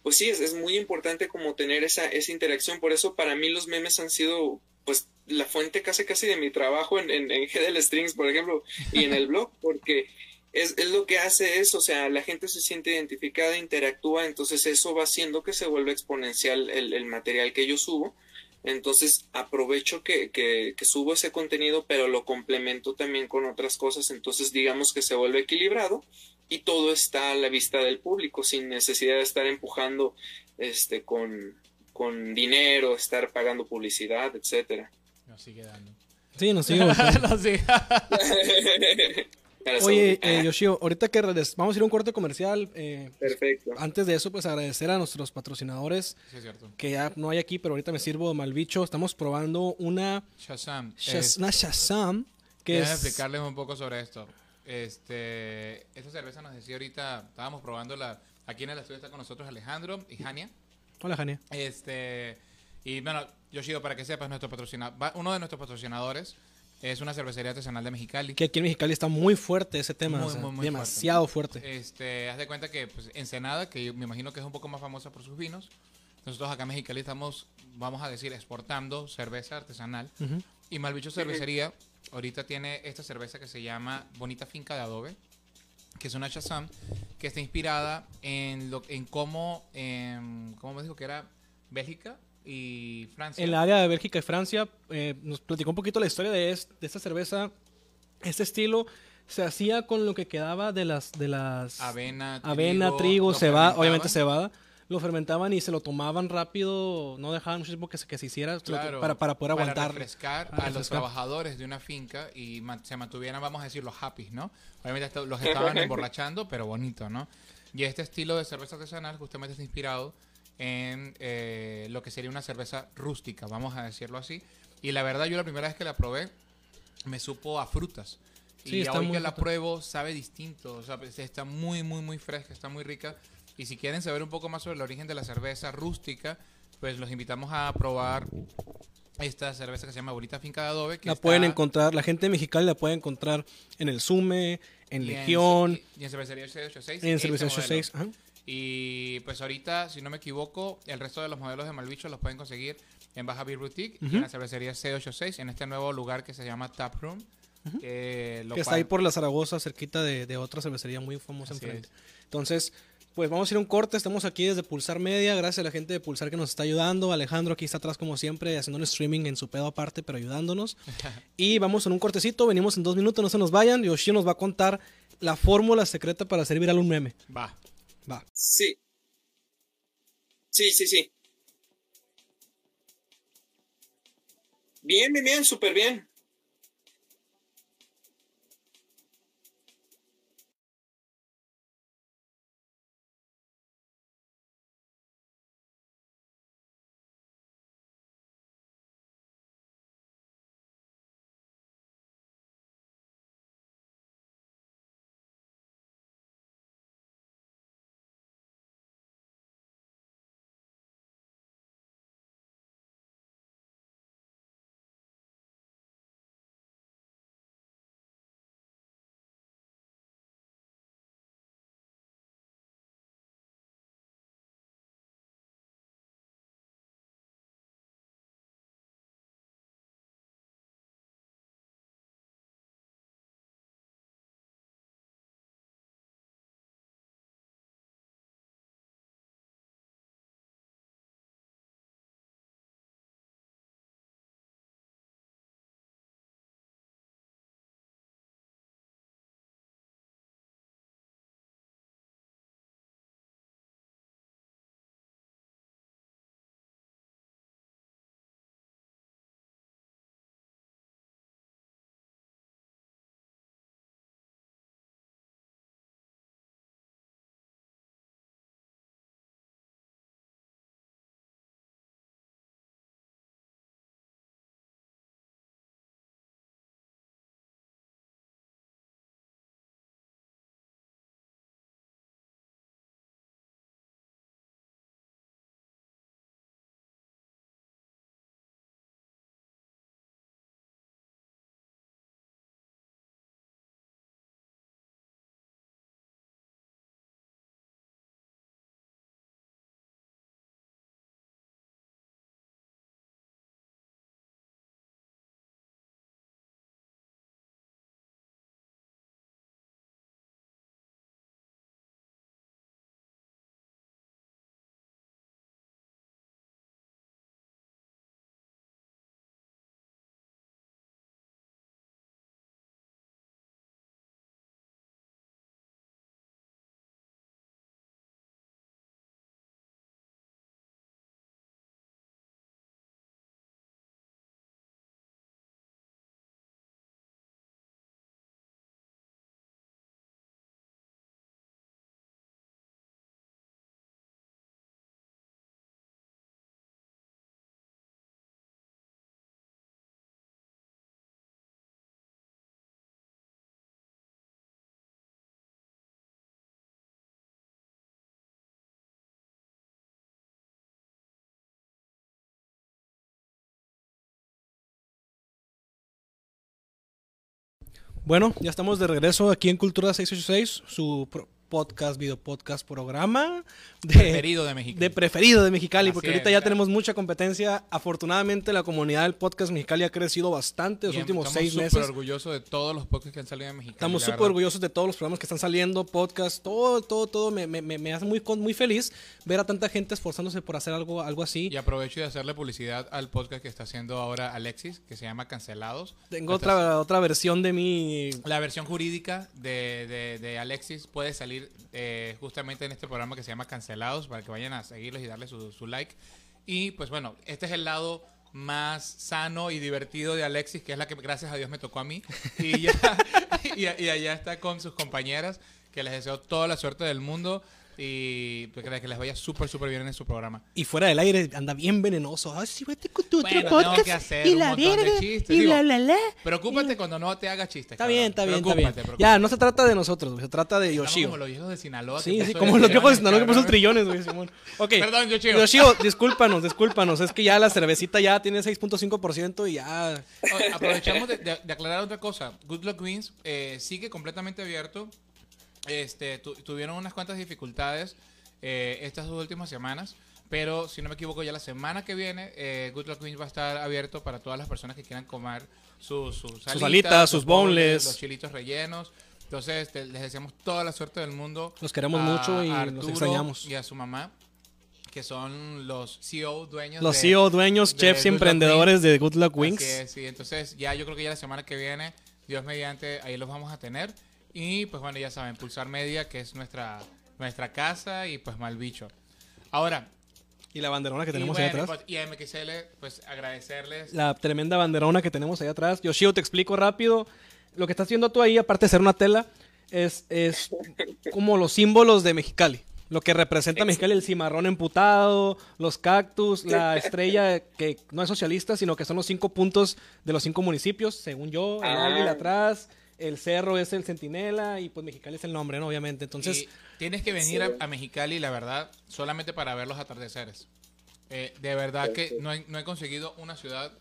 pues sí, es, es muy importante como tener esa, esa interacción, por eso para mí los memes han sido, pues, la fuente casi casi de mi trabajo en, en, en GDL Strings, por ejemplo, y en el blog, porque es, es lo que hace eso, o sea, la gente se siente identificada, interactúa, entonces eso va haciendo que se vuelva exponencial el, el material que yo subo. Entonces aprovecho que, que, que subo ese contenido, pero lo complemento también con otras cosas, entonces digamos que se vuelve equilibrado y todo está a la vista del público sin necesidad de estar empujando este con, con dinero, estar pagando publicidad, etcétera. Nos sigue dando. Sí, nos sigue. Nos sigue- Oye, eh, Yoshio, ahorita que vamos a ir a un corte comercial. eh, Perfecto. antes de eso, pues agradecer a nuestros patrocinadores Sí, es cierto. que ya no hay aquí, pero ahorita me sirvo de malbicho. Estamos probando una, Shazam. Shaz- una Shazam. Que Déjame es, explicarles un poco sobre esto. Este, esta cerveza nos decía ahorita, estábamos probándola. Aquí en el estudio está con nosotros Alejandro y Jania. Hola, Jania. Este, y bueno, Yoshio, para que sepas, nuestro patrocinador, uno de nuestros patrocinadores es una cervecería artesanal de Mexicali. Que aquí en Mexicali está muy fuerte ese tema. Muy, o sea, muy, muy demasiado fuerte. Este, haz de cuenta que pues, Ensenada, que yo me imagino que es un poco más famosa por sus vinos, nosotros acá en Mexicali estamos, vamos a decir, exportando cerveza artesanal. Y Malbicho Cervecería ahorita tiene esta cerveza que se llama Bonita Finca de Adobe, que es una Shazam, que está inspirada en, lo, en cómo, em, ¿cómo me dijo que era? Bélgica y Francia. En la área de Bélgica y Francia, eh, nos platicó un poquito la historia de, es- de esta cerveza. Este estilo se hacía con lo que quedaba de las... De las Avena, avena, trigo, lo cebada, obviamente cebada. Lo fermentaban y se lo tomaban rápido, no dejaban mucho tiempo que se, que se hiciera Claro, para, para poder aguantar. refrescar para a los refrescar. trabajadores de una finca y se mantuvieran, vamos a decir, los happy, ¿no? Obviamente los estaban emborrachando, pero bonito, ¿no? Y este estilo de cerveza artesanal justamente está inspirado en eh, lo que sería una cerveza rústica, vamos a decirlo así. Y la verdad, yo la primera vez que la probé, me supo a frutas. Sí, y hoy que la pruebo, sabe distinto. O sea, pues, está muy, muy, muy fresca, está muy rica. Y si quieren saber un poco más sobre el origen de la cerveza rústica, pues los invitamos a probar esta cerveza que se llama Bonita Finca de Adobe. Que La está- pueden encontrar, la gente de Mexicali la puede encontrar en el Sume, en y Legión, Y en Cervecería 686. en ese Cerveza modelo. 86. ajá. Y pues ahorita, si no me equivoco, el resto de los modelos de Malbicho los pueden conseguir en Baja Beer Boutique y en la cervecería C86, en este nuevo lugar que se llama Tap Room. que lo que está ahí por la Zaragoza, cerquita de, de otra cervecería muy famosa Así enfrente. Entonces, pues vamos a ir a un corte. Estamos aquí desde Pulsar Media. Gracias a la gente de Pulsar que nos está ayudando. Alejandro aquí está atrás, como siempre, haciendo un streaming en su pedo aparte, pero ayudándonos. y vamos en un cortecito. Venimos en dos minutos, no se nos vayan. Yoshi nos va a contar la fórmula secreta para hacer viral un meme. Va. Sí. Sí, sí, sí. Bien, bien, bien, súper bien. Bueno, ya estamos de regreso aquí en Cultura 686, su pro- podcast, video podcast, programa de Preferido de México. de preferido de Mexicali, Así porque es, ahorita ya claro. tenemos mucha competencia. Afortunadamente, la comunidad del podcast Mexicali ha crecido bastante los últimos estamos seis súper meses. orgullosos de todos los podcasts que han salido de México. Estamos súper orgullosos de todos los programas que están saliendo, podcast, todo, todo, todo. Me, me- me- hace muy, muy feliz ver a tanta gente esforzándose por hacer algo, algo así. Y aprovecho de hacerle publicidad al podcast que está haciendo ahora Alexis, que se llama Cancelados. Tengo otra, otra versión de mi... La versión jurídica de, de- de Alexis puede salir eh, justamente en este programa que se llama Cancelados para que vayan a seguirlos y darle su, like. Y pues bueno, este es el lado más sano y divertido de Alexis, que es la que gracias a Dios me tocó a mí. Y, ya, y allá está con sus compañeras, que les deseo toda la suerte del mundo. Y pues, que les vaya súper, súper bien en su programa. Y fuera del aire anda bien venenoso. Ay, sí, vete con tu Bueno, otro tengo podcast. que hacer y la verga. chistes, Y digo. la la la. Preocúpate cuando no te haga chistes. Está cabrón. bien, está bien, está bien. Preocúpate. Ya, no se trata de nosotros, se trata de Yoshio. como los viejos de Sinaloa. Sí, sí, como los viejos de Sinaloa que puso cabrón. trillones, güey, Simón. Ok. Perdón, Yoshio. Yoshio, discúlpanos, discúlpanos. Es que ya la cervecita ya tiene 6.5% y ya. Oye, Aprovechamos de, de- de aclarar otra cosa. Good Luck Wings eh, sigue completamente abierto. Este, tu- tuvieron unas cuantas dificultades eh, estas dos últimas semanas. Pero si no me equivoco, ya la semana que viene, eh, Good Luck Wings va a estar abierto para todas las personas que quieran comer sus, sus, alitas, sus boneless. los chilitos rellenos. Entonces, te- les deseamos toda la suerte del mundo. Los queremos a mucho y los extrañamos. Y a su mamá, que son los CEO dueños Los de- CEO, dueños, de chefs Luck emprendedores de Good Luck Wings. es, sí. Entonces, ya yo creo que ya la semana que viene, Dios mediante, ahí los vamos a tener. Y pues bueno, ya saben, Pulsar Media, que es nuestra, nuestra casa, y pues Malbicho. Ahora, Y la banderona que y, tenemos ahí bueno, atrás. pues, y a MXL, pues agradecerles. La tremenda banderona que tenemos ahí atrás. Yoshio, te explico rápido. Lo que estás viendo tú ahí, aparte de ser una tela, es, es como los símbolos de Mexicali. Lo que representa Mexicali, el cimarrón emputado, los cactus, la estrella que no es socialista, sino que son los cinco puntos de los cinco municipios, según yo, el Ah. águila atrás, el cerro es el centinela y pues Mexicali es el nombre, ¿no? Obviamente. Entonces, y tienes que venir Sí. a, a Mexicali, la verdad, solamente para ver los atardeceres. Eh, de verdad que no he, no he conseguido una ciudad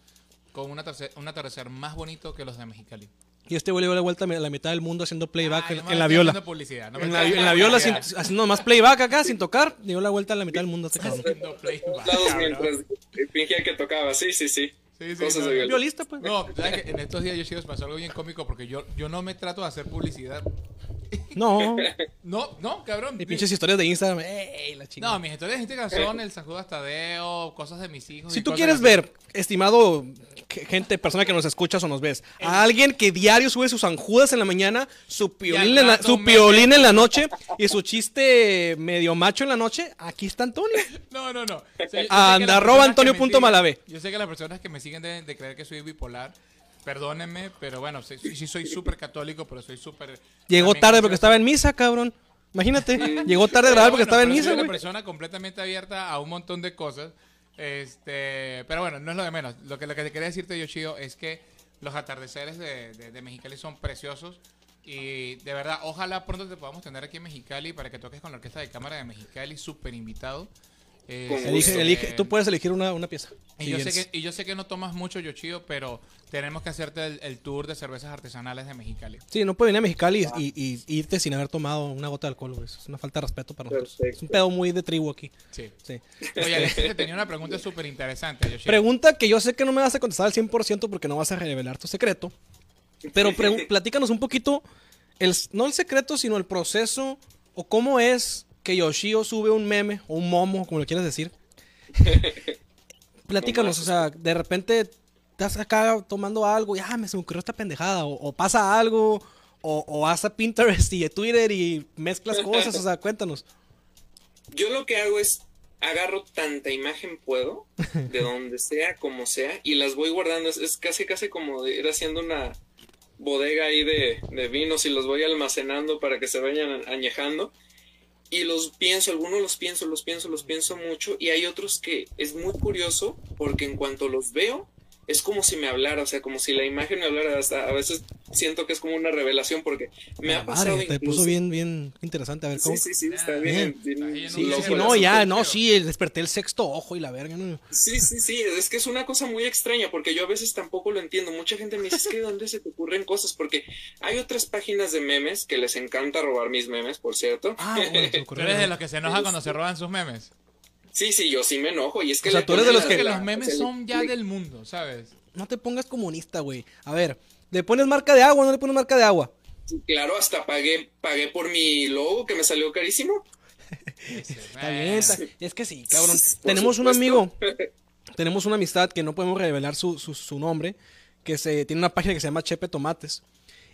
con un atardecer, un atardecer más bonito que los de Mexicali. y este güey le dio la vuelta a la mitad del mundo haciendo playback Ay, en, no me en la viola. haciendo publicidad, no En la, en la viola, sin- haciendo más playback acá, sin tocar, dio la vuelta a la mitad del mundo este cabrón. Fingía que tocaba. Sí, sí, sí. Sí, sí, Cosas no, de. Violista, pues. No, ¿sabes que en estos días yo sí pasó algo bien cómico porque yo, yo no me trato de hacer publicidad. No. No, no, cabrón. Y pinches historias de Instagram. ¡Ey, la chingada! No, mis historias de Instagram son el San Judas Tadeo, cosas de mis hijos. si y tú quieres ver, estimado gente, persona que nos escuchas o nos ves, a alguien que diario sube sus anjudas en la mañana, su piolín, en la, su piolín en la noche y su chiste medio macho en la noche, aquí está Antonio. No, no, no. O sea, yo- Anda, arroba personas que Antonio me punto siguen- Malave. Yo sé que las personas que me siguen deben de creer que soy bipolar. Perdónenme, pero bueno, sí, sí soy súper católico, pero soy súper... Llegó tarde porque estaba en misa, cabrón. Imagínate, llegó tarde a grabar porque Bueno, estaba en misa, soy una persona completamente abierta a un montón de cosas. Este, pero bueno, no es lo de menos. Lo que, lo que te quería decirte, Yoshio, es que los atardeceres de, de, de Mexicali son preciosos. Y de verdad, ojalá pronto te podamos tener aquí en Mexicali para que toques con la orquesta de cámara de Mexicali, súper invitado. Este, Elige, elige, tú puedes elegir una, una pieza. y, yo sé que, y yo sé que no tomas mucho, Yoshio, pero tenemos que hacerte el, el tour de cervezas artesanales de Mexicali. Sí, no puede venir a Mexicali y, y- y irte sin haber tomado una gota de alcohol, güey. Es una falta de respeto para nosotros. Perfecto. Es un pedo muy de tribu aquí. Sí. Sí. Oye, Alexis te tenía una pregunta súper interesante, Yoshio. Pregunta que yo sé que no me vas a contestar al 100% porque no vas a revelar tu secreto. Pero platícanos un poquito, el, no el secreto, sino el proceso o cómo es que Yoshio sube un meme o un momo, como lo quieras decir. Platícanos, o sea, de repente estás acá tomando algo y ah, me se me ocurrió esta pendejada, o, o pasa algo, o, o vas a Pinterest y a Twitter y mezclas cosas, o sea, cuéntanos. Yo lo que hago es agarro tanta imagen puedo, de donde sea, como sea, y las voy guardando. Es, es casi, casi como de ir haciendo una bodega ahí de, de vinos y los voy almacenando para que se vayan añejando. Y los pienso, algunos los pienso, los pienso, los pienso mucho. Y hay otros que es muy curioso porque en cuanto los veo, es como si me hablara, o sea, como si la imagen me hablara. Hasta a veces siento que es como una revelación porque me ha La pasado. madre, te incluso- puso bien, bien interesante. A ver, ¿cómo? Sí, sí, sí, está Bien. bien. Sí, loco sí, no, ya, no, sí, desperté el sexto ojo y la verga, no. Sí, sí, sí, es que es una cosa muy extraña porque yo a veces tampoco lo entiendo. Mucha gente me dice, es que ¿de dónde se te ocurren cosas? Porque hay otras páginas de memes que les encanta robar mis memes, por cierto. Ah, bueno, ¿Tú eres de los que se enoja cuando se roban sus memes? Sí, sí, yo sí me enojo y es que... O sea, le tú eres de los que- que la- los memes o sea, son ya le- del mundo, ¿sabes? No te pongas comunista, güey. A ver, ¿le pones marca de agua o no le pones marca de agua? Claro, hasta pagué, pagué por mi logo que me salió carísimo. Está bien, está- Es que sí, cabrón. Tenemos un amigo, tenemos una amistad que no podemos revelar su, su, su nombre, que se tiene una página que se llama Chepe Tomates.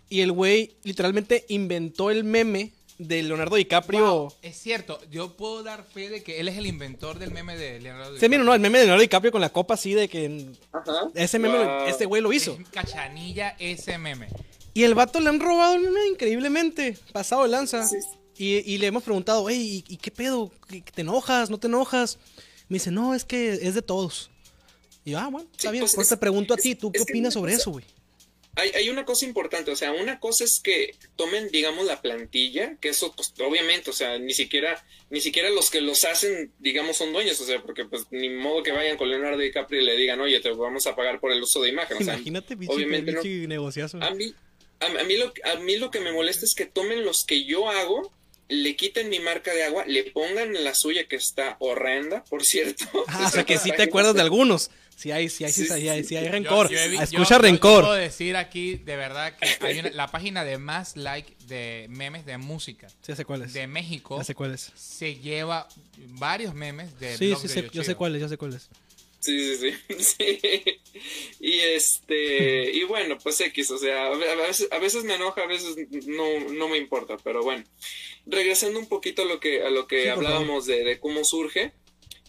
Y el güey literalmente inventó el meme de Leonardo DiCaprio. Wow, es cierto, yo puedo dar fe de que él es el inventor del meme de Leonardo Sí, mira, no, el meme de Leonardo DiCaprio con la copa así de que Ajá. ese meme, Wow. este güey lo hizo. Es cachanilla ese meme. Y el vato le han robado el meme increíblemente, pasado de lanza. Sí, Y, y le hemos preguntado, hey, ¿y, qué pedo? ¿Qué- ¿Te enojas? ¿No te enojas? Me dice, no, es que es de todos. Y yo, ah, bueno, está Sí, bien. pues Pues es- te pregunto a ti, ¿tú qué es opinas sobre cosa- eso, güey? Hay, hay una cosa importante, o sea, una cosa es que tomen, digamos, la plantilla, que eso, pues, obviamente, o sea, ni siquiera, ni siquiera los que los hacen, digamos, son dueños, o sea, porque, pues, ni modo que vayan con Leonardo DiCaprio y le digan, oye, te vamos a pagar por el uso de imagen, o sea, Imagínate, obviamente no. negociazo. A mí, a, a mí lo, a mí lo que me molesta es que tomen los que yo hago, le quiten mi marca de agua, le pongan la suya que está horrenda, por cierto. Ah, o sea que sí te acuerdas de algunos. Sí hay, sí hay, sí, Sí, hay, sí, hay- rencor. yo he vi- yo- Escucha yo- rencor. puedo decir aquí, de verdad, que hay una- la página de más like de memes de música Sí, ya sé cuál es. de México Ya sé cuál es. se lleva varios memes de Sí, sí, de sé- yo sé cuál es, yo sé cuál es. Sí, sí, sí, sí. Y este, y bueno, pues X, o sea, a veces, a veces me enoja, a veces no, no me importa, pero bueno. Regresando un poquito a lo que, a lo que Sí, hablábamos de, de cómo surge,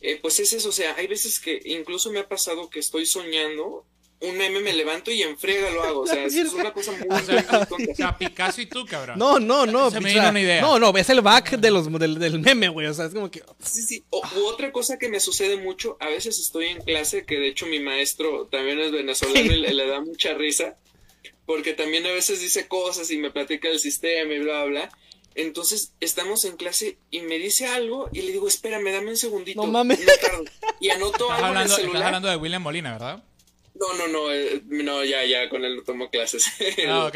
eh, pues es eso, o sea, hay veces que incluso me ha pasado que estoy soñando, un meme me levanto y en friega lo hago, o sea, es, es una cosa muy, O sea, muy tonta. o sea, Picasso y tú, cabrón. No, no, no. Se me vino una idea. No, no, es el back de los, del, del meme, güey. O sea, es como que. Sí, sí. O, u otra cosa que me sucede mucho, a veces estoy en clase, que de hecho mi maestro también es venezolano y le, le da mucha risa, porque también a veces dice cosas y me platica del sistema y bla, bla, bla. Entonces estamos en clase y me dice algo y le digo, espérame, dame un segundito. No mames. tardo". Y anoto algo en el hablando, estás celular. hablando de William Molina, ¿verdad? No, no, no, eh, no, ya, ya, con él no tomo clases. Ah, ok.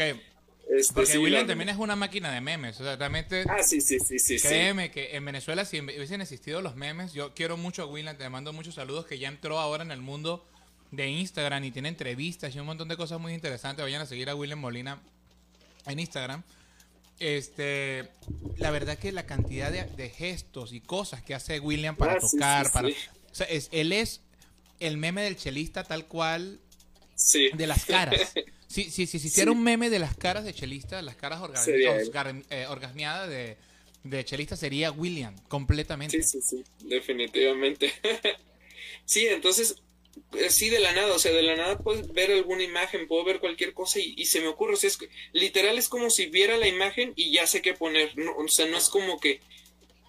Este, Porque sí, William también es una máquina de memes. O sea, realmente, Ah, sí, sí, sí, sí, sí. créeme que en Venezuela, si hubiesen existido los memes, yo quiero mucho a William, te mando muchos saludos, que ya entró ahora en el mundo de Instagram y tiene entrevistas y un montón de cosas muy interesantes. Vayan a seguir a William Molina en Instagram. Este, la verdad que la cantidad de, de gestos y cosas que hace William para Ah, tocar, sí, para, sí. o sea, es, él es el meme del chelista tal cual Sí. de las caras. Si, si, si se hiciera un meme de las caras de chelista, las caras orga- eh, orgasmeadas de, de chelista sería William, completamente. Sí, sí, sí, definitivamente. sí, entonces, eh, sí, de la nada, o sea, de la nada puedes ver alguna imagen, puedo ver cualquier cosa y, se me ocurre, o sea, es que, literal es como si viera la imagen y ya sé qué poner, no, o sea, no es como que,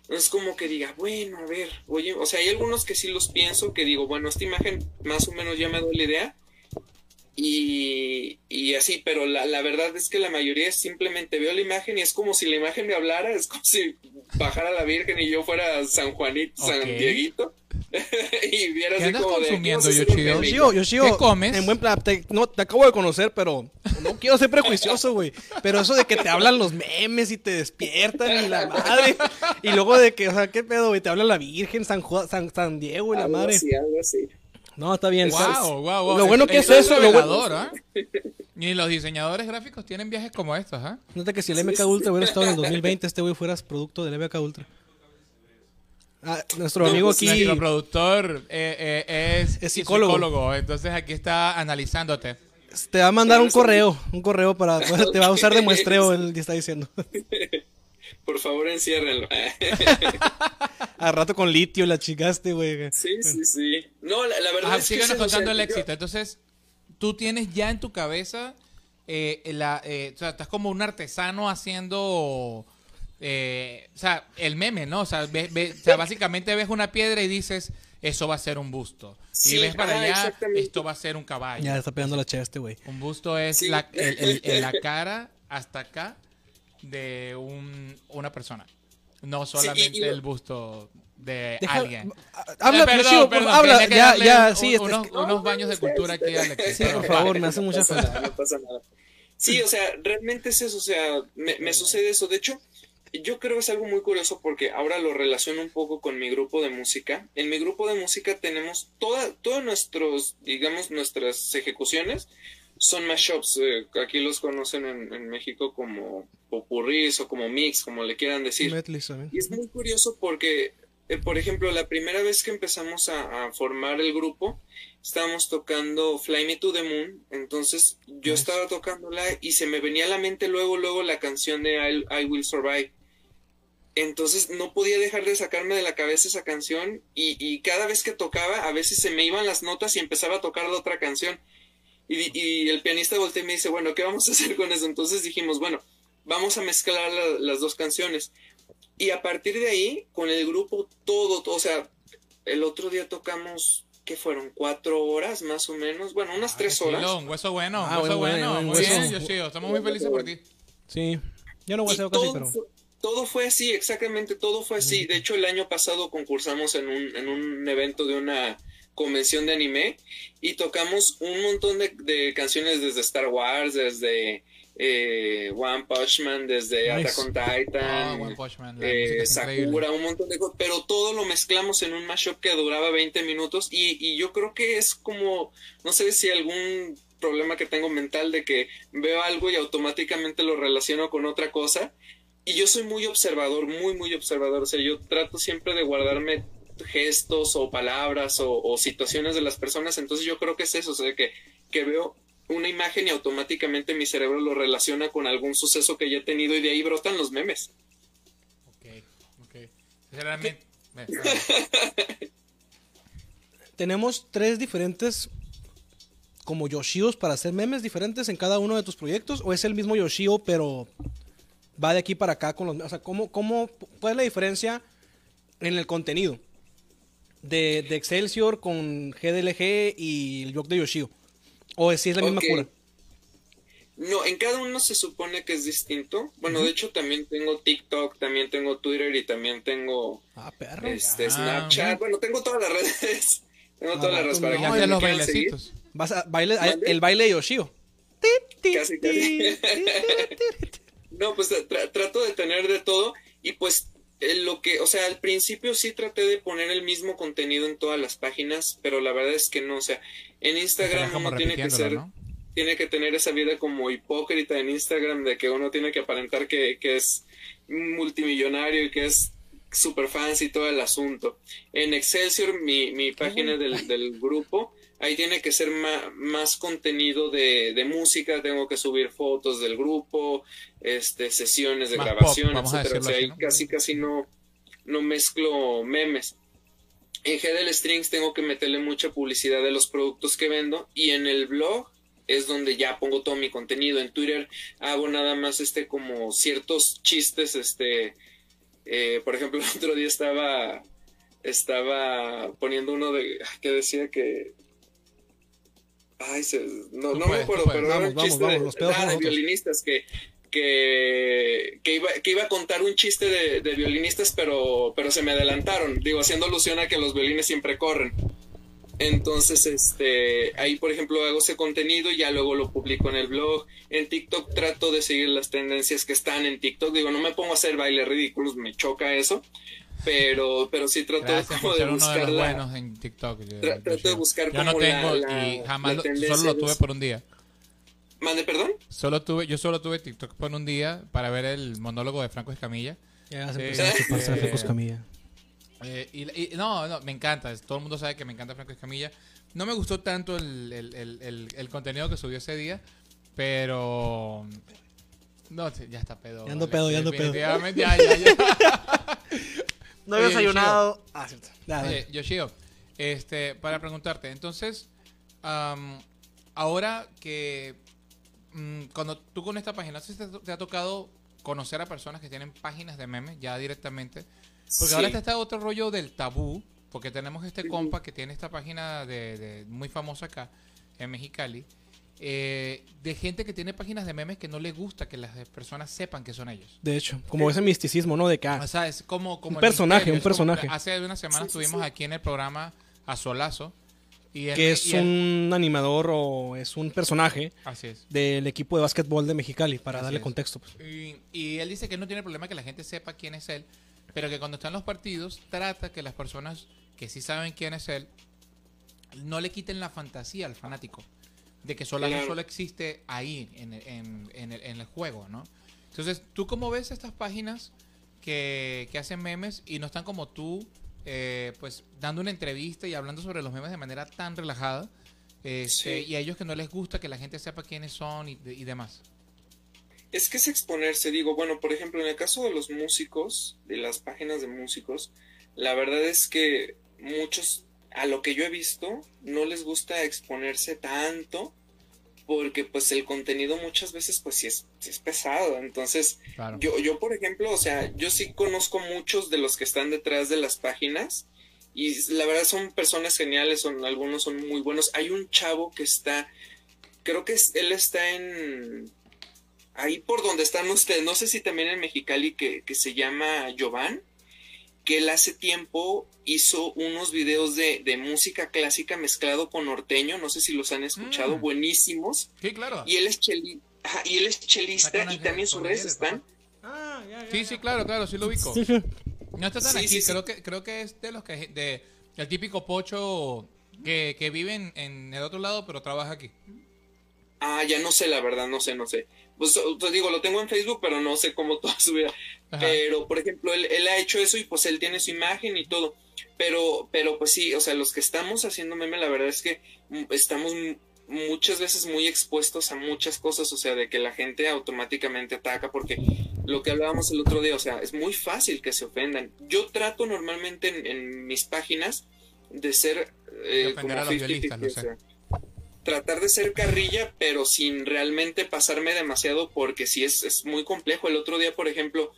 no es como que diga, bueno, a ver, oye, o sea, hay algunos que sí los pienso, que digo, bueno, esta imagen más o menos ya me doy la idea. Y, y así, pero la, la verdad es que la mayoría simplemente veo la imagen y es como si la imagen me hablara, es como si bajara la Virgen y yo fuera San Juanito, San. Dieguito, y viera ¿Qué así andas como de... consumiendo, "Vamos a hacer un Yoshio? meme". Yoshio, Yoshio, ¿Qué comes? En buen plan, te, no, te acabo de conocer, pero no quiero ser prejuicioso, güey. Pero eso de que te hablan los memes y te despiertan y la madre. Y luego de que, o sea, ¿qué pedo, güey? Te habla la Virgen, San, Juan, San, San Diego y la Algo madre. así, algo así. No, está bien. Wow, wow, wow. Lo bueno que es eso, lo bueno- ¿ah? Y los diseñadores gráficos tienen viajes como estos, ¿ah? Nota que si el MK Ultra hubiera estado en el 2020, este güey fueras producto del MK Ultra. Ah, nuestro amigo aquí. Nuestro productor eh, eh, es, Es psicólogo. Entonces aquí está analizándote. Te va a mandar un correo, un correo para, te va a usar de muestreo, él está diciendo. Por favor, enciérrenlo. A rato con litio la chicaste, güey. sí, sí, sí. No, la, la verdad Ajá, es que... síganos contando el éxito. Entonces, tú tienes ya en tu cabeza, eh, la, eh, o sea, estás como un artesano haciendo, eh, o sea, el meme, ¿no? O sea, ve- ve- o sea, básicamente ves una piedra y dices, eso va a ser un busto. Sí, y ves para allá, esto va a ser un caballo. Ya está pegando la cheve este güey. Un busto es Sí. la, el- el- el- la cara hasta acá de un, una persona. No solamente y- el busto de Deja- alguien. Habla, Eh, perdón, perdón, habla, ya, ya, un- sí, este- unos, No, unos no, baños de cultura aquí. Sí, por favor, me hace mucha falta. no pasa nada. Sí, o sea, realmente es eso, o sea, me, me sucede eso. De hecho, yo creo que es algo muy curioso porque ahora lo relaciono un poco con mi grupo de música. En mi grupo de música tenemos toda, todos nuestros, digamos, nuestras ejecuciones son mashups. eh, aquí los conocen en, en México como popurrís o como mix, como le quieran decir. Y es muy curioso porque, eh, por ejemplo, la primera vez que empezamos a, a formar el grupo, estábamos tocando Fly Me to the Moon. Entonces yo estaba tocándola y se me venía a la mente luego, luego la canción de I, I Will Survive. Entonces no podía dejar de sacarme de la cabeza esa canción y, y cada vez que tocaba, a veces se me iban las notas y empezaba a tocar la otra canción. Y, y el pianista voltea y me dice, bueno, ¿qué vamos a hacer con eso? Entonces dijimos, bueno, vamos a mezclar la- las dos canciones. Y a partir de ahí, con el grupo, todo, todo o sea, el otro día tocamos que fueron cuatro horas más o menos, bueno, unas tres horas. Un hueso bueno, Ah, hueso buen, bueno. buen Muy hueso. bien, Yoshio. Estamos muy felices por ti. Sí. Yo no voy a Y hacer casi, todo, pero. fue, todo fue así, exactamente todo fue así. De hecho, el año pasado concursamos en un, en un evento de una convención de anime y tocamos un montón de, de canciones desde Star Wars, desde eh, One Punch Man, desde. Attack on Titan, Ah, One Punch Man, eh. Sakura, un montón de cosas, pero todo lo mezclamos en un mashup que duraba 20 minutos y, y yo creo que es como, no sé si algún problema que tengo mental de que veo algo y automáticamente lo relaciono con otra cosa y yo soy muy observador, muy, muy observador, o sea, yo trato siempre de guardarme gestos o palabras o, o situaciones de las personas, entonces yo creo que es eso, o sea, que, que veo una imagen y automáticamente mi cerebro lo relaciona con algún suceso que ya he tenido y de ahí brotan los memes. Ok, ok. Sinceramente. eh, Tenemos tres diferentes como Yoshios para hacer memes diferentes en cada uno de tus proyectos o es el mismo Yoshio pero va de aquí para acá con los o sea cómo cómo cuál es la diferencia en el contenido de, de Excelsior con GDLG y el blog de Yoshio o si es la misma Ok. cura No, en cada uno se supone que es distinto. Bueno, de hecho también tengo TikTok, también tengo Twitter y también tengo ah perro este Ah, Snapchat. Bueno, tengo todas las redes. tengo todas las redes para no, que me los seguir. bailecitos. vas a baile el baile de Yoshio Casi, casi. No, pues tra- trato de tener de todo y pues eh, lo que, o sea, al principio sí traté de poner el mismo contenido en todas las páginas, pero la verdad es que no, o sea, en Instagram uno tiene que ser, ¿no? tiene que tener esa vida como hipócrita en Instagram de que uno tiene que aparentar que, que es multimillonario y que es super fans y todo el asunto. En Excelsior, mi, mi página del, del grupo, ahí tiene que ser ma- más contenido de, de música, tengo que subir fotos del grupo, este, sesiones de Más grabación, pop, etcétera. O sea, ahí casi casi no, no mezclo memes. En GDL Strings tengo que meterle mucha publicidad de los productos que vendo y en el blog es donde ya pongo todo mi contenido. En Twitter hago nada más este como ciertos chistes, este, eh, por ejemplo, el otro día estaba estaba poniendo uno de que decía que ay se- no, me acuerdo pero puedes. era un Vamos, vamos, chiste vamos, de, los ah, de violinistas que que, que, iba, que iba a contar un chiste de, de violinistas, pero, pero se me adelantaron, digo, haciendo alusión a que los violines siempre corren. Entonces, este, ahí por ejemplo hago ese contenido y ya luego lo publico en el blog. En TikTok trato de seguir las tendencias que están en TikTok. Digo, no me pongo a hacer bailes ridículos, me choca eso. Pero, pero sí trato Gracias como de uno buscar los la- buenos en TikTok. yo- Tra- yo trato de buscar Yo no como la- tengo la- y jamás la lo- tendencia solo lo tuve por un día. Mande, perdón. Solo tuve, yo solo tuve TikTok por un día para ver el monólogo de Franco Escamilla. ya se a Eh, a Franco Escamilla. Eh, y, y- no, no, me encanta. Todo el mundo sabe que me encanta Franco Escamilla. No me gustó tanto el, el- el- el- el contenido que subió ese día, pero... No, ya está pedo. Ya ando vale. pedo, ya ando pedo. Ya, ya, ya. No he desayunado. Ah, cierto. Dale, Oye, Yoshio, este, para preguntarte, entonces, ahora que mm, cuando tú con esta página, no sé si te, te ha tocado conocer a personas que tienen páginas de memes ya directamente, porque Sí. ahora está este otro rollo del tabú, porque tenemos este compa que tiene esta página de, de- muy famosa acá en Mexicali, eh, de gente que tiene páginas de memes que no le gusta que las personas sepan que son ellos. De hecho, como ese misticismo, ¿no? De que, ah, O sea, es como, como Un personaje, misterio, un es como- personaje. hace unas semanas Sí, sí, estuvimos sí. aquí en el programa a Solazo. Y que es y un animador o es un personaje Así es. del equipo de básquetbol de Mexicali, para Así darle es. contexto. pues. Y, y él dice que no tiene problema que la gente sepa quién es él, pero que cuando están los partidos trata que las personas que sí saben quién es él no le quiten la fantasía al fanático de que Claro. solo existe ahí en, en- en el, en el juego, ¿no? Entonces, ¿tú cómo ves estas páginas que, que hacen memes y no están como tú, eh, pues dando una entrevista y hablando sobre los memes de manera tan relajada? Este, Sí. Y a ellos que no les gusta que la gente sepa quiénes son y, y demás. Es que es exponerse, digo, bueno, por ejemplo, en el caso de los músicos, de las páginas de músicos, la verdad es que muchos, a lo que yo he visto, no les gusta exponerse tanto porque pues el contenido muchas veces pues sí es, sí es pesado. Entonces, yo, yo por ejemplo, o sea, yo sí conozco muchos de los que están detrás de las páginas y la verdad son personas geniales, son, algunos son muy buenos. Hay un chavo que está, creo que él está en, ahí por donde están ustedes, no sé si también en Mexicali, que, que se llama Jovan, que él hace tiempo hizo unos videos de, de, música clásica mezclado con norteño, no sé si los han escuchado, Mm. buenísimos. Sí, claro. Y él es, cheli- ajá, y él es chelista y también sus redes están. Ah, ya, ya, Sí, ya. sí, claro, claro, sí lo ubico. Sí, sí. No está tan Sí, aquí, sí, sí. creo que creo que es de los que de el típico pocho que, que vive en, en el otro lado pero trabaja aquí. Ah, ya no sé, la verdad, no sé, no sé. Pues te digo, lo tengo en Facebook, pero no sé cómo toda su vida. Ajá. Pero, por ejemplo, él, él ha hecho eso y pues él tiene su imagen y todo. Pero, pero pues sí, o sea, los que estamos haciendo meme, la verdad es que estamos muchas veces muy expuestos a muchas cosas, o sea, de que la gente automáticamente ataca, porque lo que hablábamos el otro día, o sea, es muy fácil que se ofendan. Yo trato normalmente en, en mis páginas de ser eh, De ofender a los 50-50, violistas, lo o sé. sea, tratar de ser carrilla, pero sin realmente pasarme demasiado, porque sí es, es muy complejo. El otro día, por ejemplo,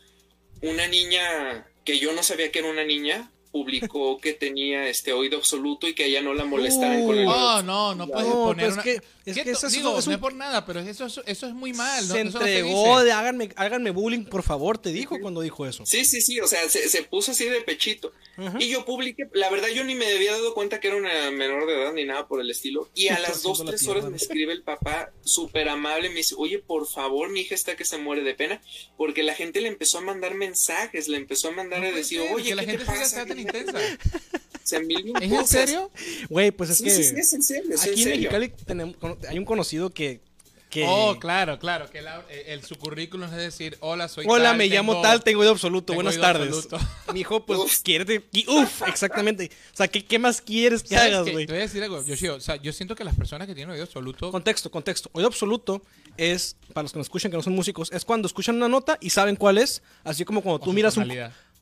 una niña que yo no sabía que era una niña publicó que tenía este oído absoluto y que ella no la molestaran con el Oh, no, no puedes No, poner pues una... que- es ¿Qué que eso es- Digo, es un- no es por nada, pero eso, eso, eso es muy mal. se no entregó de háganme, háganme bullying, por favor, te dijo cuando dijo eso. Sí, sí, sí, o sea, se, se puso así de pechito. Y yo publiqué, la verdad yo ni me había dado cuenta que era una menor de edad ni nada por el estilo. Y a las dos, tres horas me escribe el papá súper amable, me dice, oye, por favor, mi hija está que se muere de pena, porque la gente le empezó a mandar mensajes, le empezó a mandar No a decir, ser, oye, que la ¿qué gente te pasa? Intensa. ¿Es en serio? Güey, pues es Sí, que sí, sí, es en serio, es en aquí en serio. Mexicali tenemos, hay un conocido que... que Oh, claro, claro. Que la- el, su currículum es decir, hola, soy Hola, tal, me llamo tal, tengo oído absoluto. tengo Buenas tardes. absoluto. Mi hijo, pues, Uf. quiere. Y, uf, exactamente. O sea, ¿qué, qué más quieres que ¿Sabes hagas, güey? Te voy a decir algo, Yoshio. O sea, yo siento que las personas que tienen oído absoluto... Contexto, contexto. Oído absoluto es, para los que nos escuchan que no son músicos, es cuando escuchan una nota y saben cuál es, así como cuando o tú su miras un...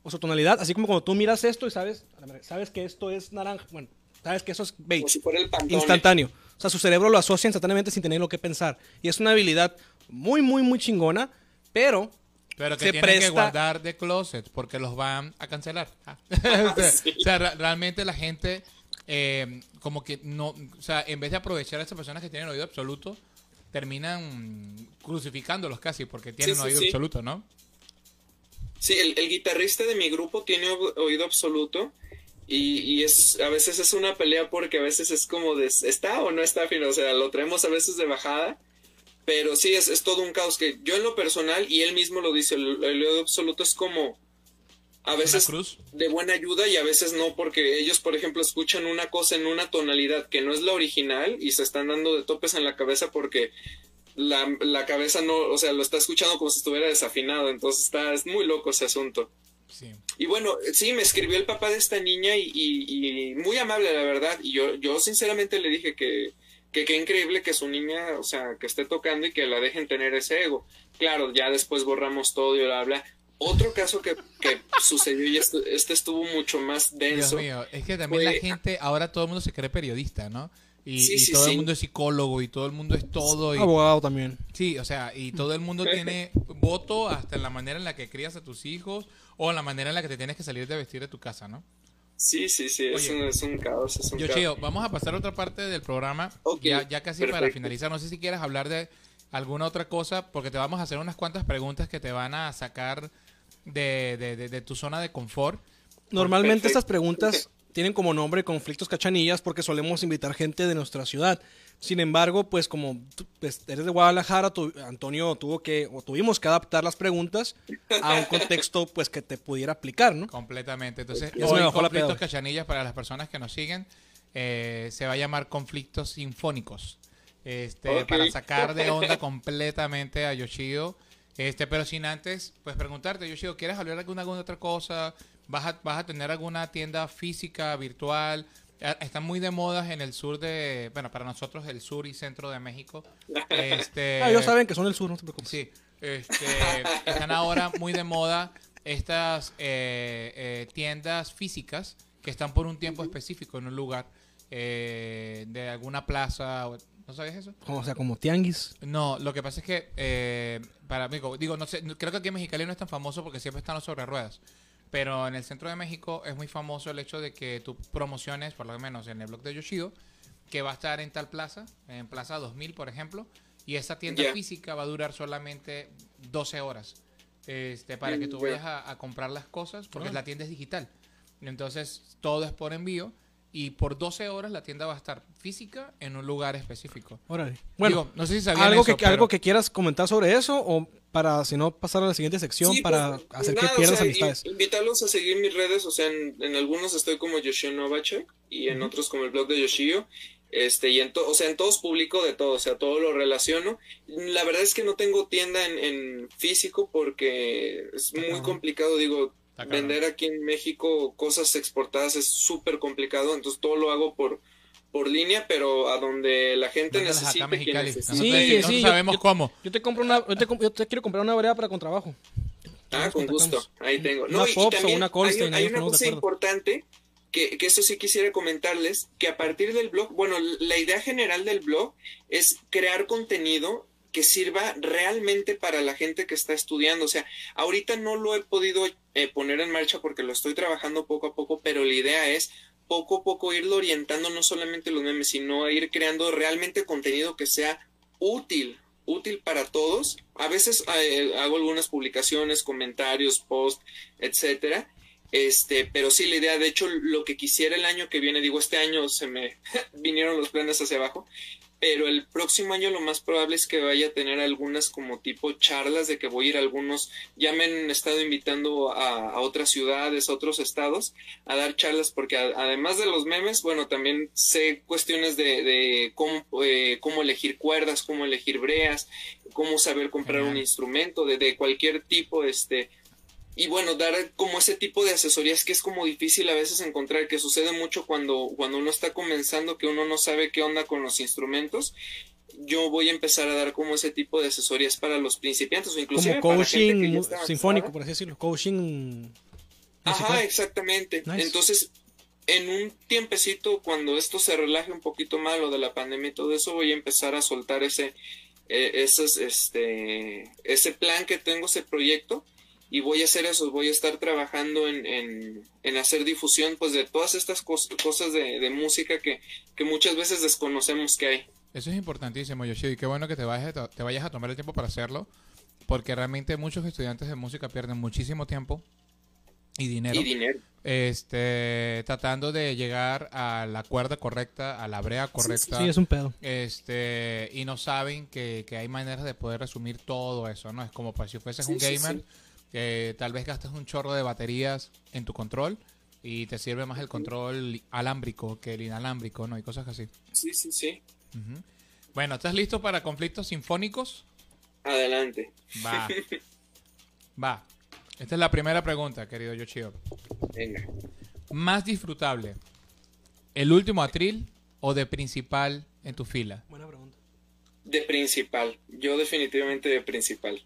O su tonalidad, así como cuando tú miras esto y sabes, sabes que esto es naranja, bueno, sabes que eso es beige. Como si fuera el pantone. instantáneo. O sea, su cerebro lo asocia instantáneamente sin tener lo que pensar. Y es una habilidad muy, muy, muy chingona, pero Pero que se tienen que presta- guardar de closet porque los van a cancelar. Ah. o sea, Sí. o sea, realmente la gente eh, como que no, o sea, en vez de aprovechar a esas personas que tienen oído absoluto, terminan crucificándolos casi porque tienen Sí, sí, oído sí. absoluto, ¿no? Sí, el, el guitarrista de mi grupo tiene oído absoluto y, y es a veces es una pelea porque a veces es como de está o no está fino, o sea, lo traemos a veces de bajada, pero sí es, es todo un caos que yo en lo personal y él mismo lo dice, el, el oído absoluto es como a veces cruz. de buena ayuda y a veces no porque ellos por ejemplo escuchan una cosa en una tonalidad que no es la original y se están dando de topes en la cabeza porque la, la cabeza no, o sea, lo está escuchando como si estuviera desafinado, entonces está, es muy loco ese asunto. Sí. Y bueno, sí, me escribió el papá de esta niña y, y- y muy amable, la verdad. Y yo, yo sinceramente le dije que, que qué increíble que su niña, o sea, que esté tocando y que la dejen tener ese ego. Claro, ya después borramos todo y bla, bla. Otro caso que, que sucedió y esto- este estuvo mucho más Dios denso. mío, es que también fue- la gente, ahora todo el mundo se cree periodista, ¿no? Y, Sí, y sí, todo sí. el mundo es psicólogo y todo el mundo es todo. Y, abogado también. Sí, o sea, y todo el mundo tiene voto hasta en la manera en la que crías a tus hijos o en la manera en la que te tienes que salir de vestir de tu casa, ¿no? Sí, sí, sí, es, un, es un caos, es un Yo, caos. Chio, vamos a pasar a otra parte del programa. Ok, ya, ya casi para finalizar. No sé si quieres hablar de alguna otra cosa, porque te vamos a hacer unas cuantas preguntas que te van a sacar de, de- de- de tu zona de confort. Normalmente Perfecto. estas preguntas tienen como nombre conflictos cachanillas porque solemos invitar gente de nuestra ciudad. Sin embargo, pues como pues, eres de Guadalajara, tu- Antonio tuvo que, o tuvimos que adaptar las preguntas a un contexto pues que te pudiera aplicar, ¿no? Completamente. Entonces, hoy conflictos cachanillas para las personas que nos siguen eh, se va a llamar conflictos sinfónicos. Este, para sacar de onda completamente a Yoshio. Este, pero sin antes, pues preguntarte, Yoshio, ¿quieres hablar de alguna, alguna otra cosa? ¿Vas a, ¿Vas a tener alguna tienda física, virtual? Están muy de moda en el sur de, bueno, para nosotros el sur y centro de México. Este, Ah, ellos saben que son el sur, no te preocupes. Sí, este, están ahora muy de moda estas eh, eh, tiendas físicas que están por un tiempo específico en un lugar eh, de alguna plaza, ¿No sabías eso? O sea, como tianguis. No, lo que pasa es que, eh, para mí, digo, no sé, creo que aquí en Mexicali no es tan famoso porque siempre están los sobre ruedas. Pero en el centro de México es muy famoso el hecho de que tú promociones, por lo menos en el blog de Yoshido, que va a estar en tal plaza, en Plaza 2000, por ejemplo, y esa tienda física va a durar solamente 12 horas. Este, para que tú Ya. vayas a, a comprar las cosas, porque la tienda es digital. Entonces, todo es por envío. Y por 12 horas la tienda va a estar física en un lugar específico. Órale. Bueno, Digo, no sé si algo, eso, que, algo pero- que quieras comentar sobre eso o para, si no, pasar a la siguiente sección Sí, para pues, hacer nada, que o pierdas sea, amistades. in- Invitarlos a seguir mis redes, o sea, en, en algunos estoy como Yoshio Novacek y en otros como el blog de Yoshio. Este, y en to- o sea, en todos publico de todo, o sea, todo lo relaciono. La verdad es que no tengo tienda en, en físico porque es muy complicado, digo, Vender aquí en México cosas exportadas es súper complicado, entonces todo lo hago por, por línea, pero a donde la gente Mándalas acá a necesite, que Sí, sí, yo- sabemos yo- cómo. Yo te compro una, yo te, comp- yo te quiero comprar una variedad para contrabajo. Ah, con gusto, ahí tengo. Una No, y, y Pops o también una Colstein, hay, una cosa importante que, que eso sí quisiera comentarles, que a partir del blog, bueno, la idea general del blog es crear contenido que sirva realmente para la gente que está estudiando. O sea, ahorita no lo he podido eh, poner en marcha porque lo estoy trabajando poco a poco, pero la idea es poco a poco irlo orientando no solamente los memes, sino ir creando realmente contenido que sea útil, útil para todos. A veces eh, hago algunas publicaciones, comentarios, posts, etcétera. Este, pero sí, la idea, de hecho, lo que quisiera el año que viene, digo, este año se me vinieron los planes hacia abajo, pero el próximo año lo más probable es que vaya a tener algunas como tipo charlas de que voy a ir a algunos, ya me han estado invitando a, a otras ciudades, a otros estados, a dar charlas, porque a- además de los memes, bueno, también sé cuestiones de, de cómo, eh, cómo elegir cuerdas, cómo elegir breas, cómo saber comprar un instrumento de, de cualquier tipo, este, y bueno, dar como ese tipo de asesorías que es como difícil a veces encontrar, que sucede mucho cuando, cuando uno está comenzando, que uno no sabe qué onda con los instrumentos. Yo voy a empezar a dar como ese tipo de asesorías para los principiantes o inclusive Como para gente que coaching ya mu- está avanzada. sinfónico, por así decirlo. Coaching. Ajá, exactamente. Nice. Entonces, en un tiempecito, cuando esto se relaje un poquito más, lo de la pandemia y todo eso, voy a empezar a soltar ese, eh, esos, este, ese plan que tengo, ese proyecto, y voy a hacer eso, voy a estar trabajando en, en, en hacer difusión, pues, de todas estas cos- cosas de, de música que, que muchas veces desconocemos que hay. Eso es importantísimo, Yoshio, y qué bueno que te vayas, a, te vayas a tomar el tiempo para hacerlo, porque realmente muchos estudiantes de música pierden muchísimo tiempo y dinero, Y dinero. este, tratando de llegar a la cuerda correcta, a la brea correcta, Sí, es un pedo. este, y no saben que, que hay maneras de poder resumir todo eso, ¿no? Es como para si fueses Sí, un sí, gamer, sí. Que tal vez gastas un chorro de baterías en tu control y te sirve más el control alámbrico que el inalámbrico, ¿no? Y cosas así. Sí, sí, sí. Bueno, ¿estás listo para conflictos sinfónicos? Adelante. Va. Va. Esta es la primera pregunta, querido Yoshio. Venga. ¿Más disfrutable el último atril o de principal en tu fila? Buena pregunta. De principal. Yo definitivamente de principal.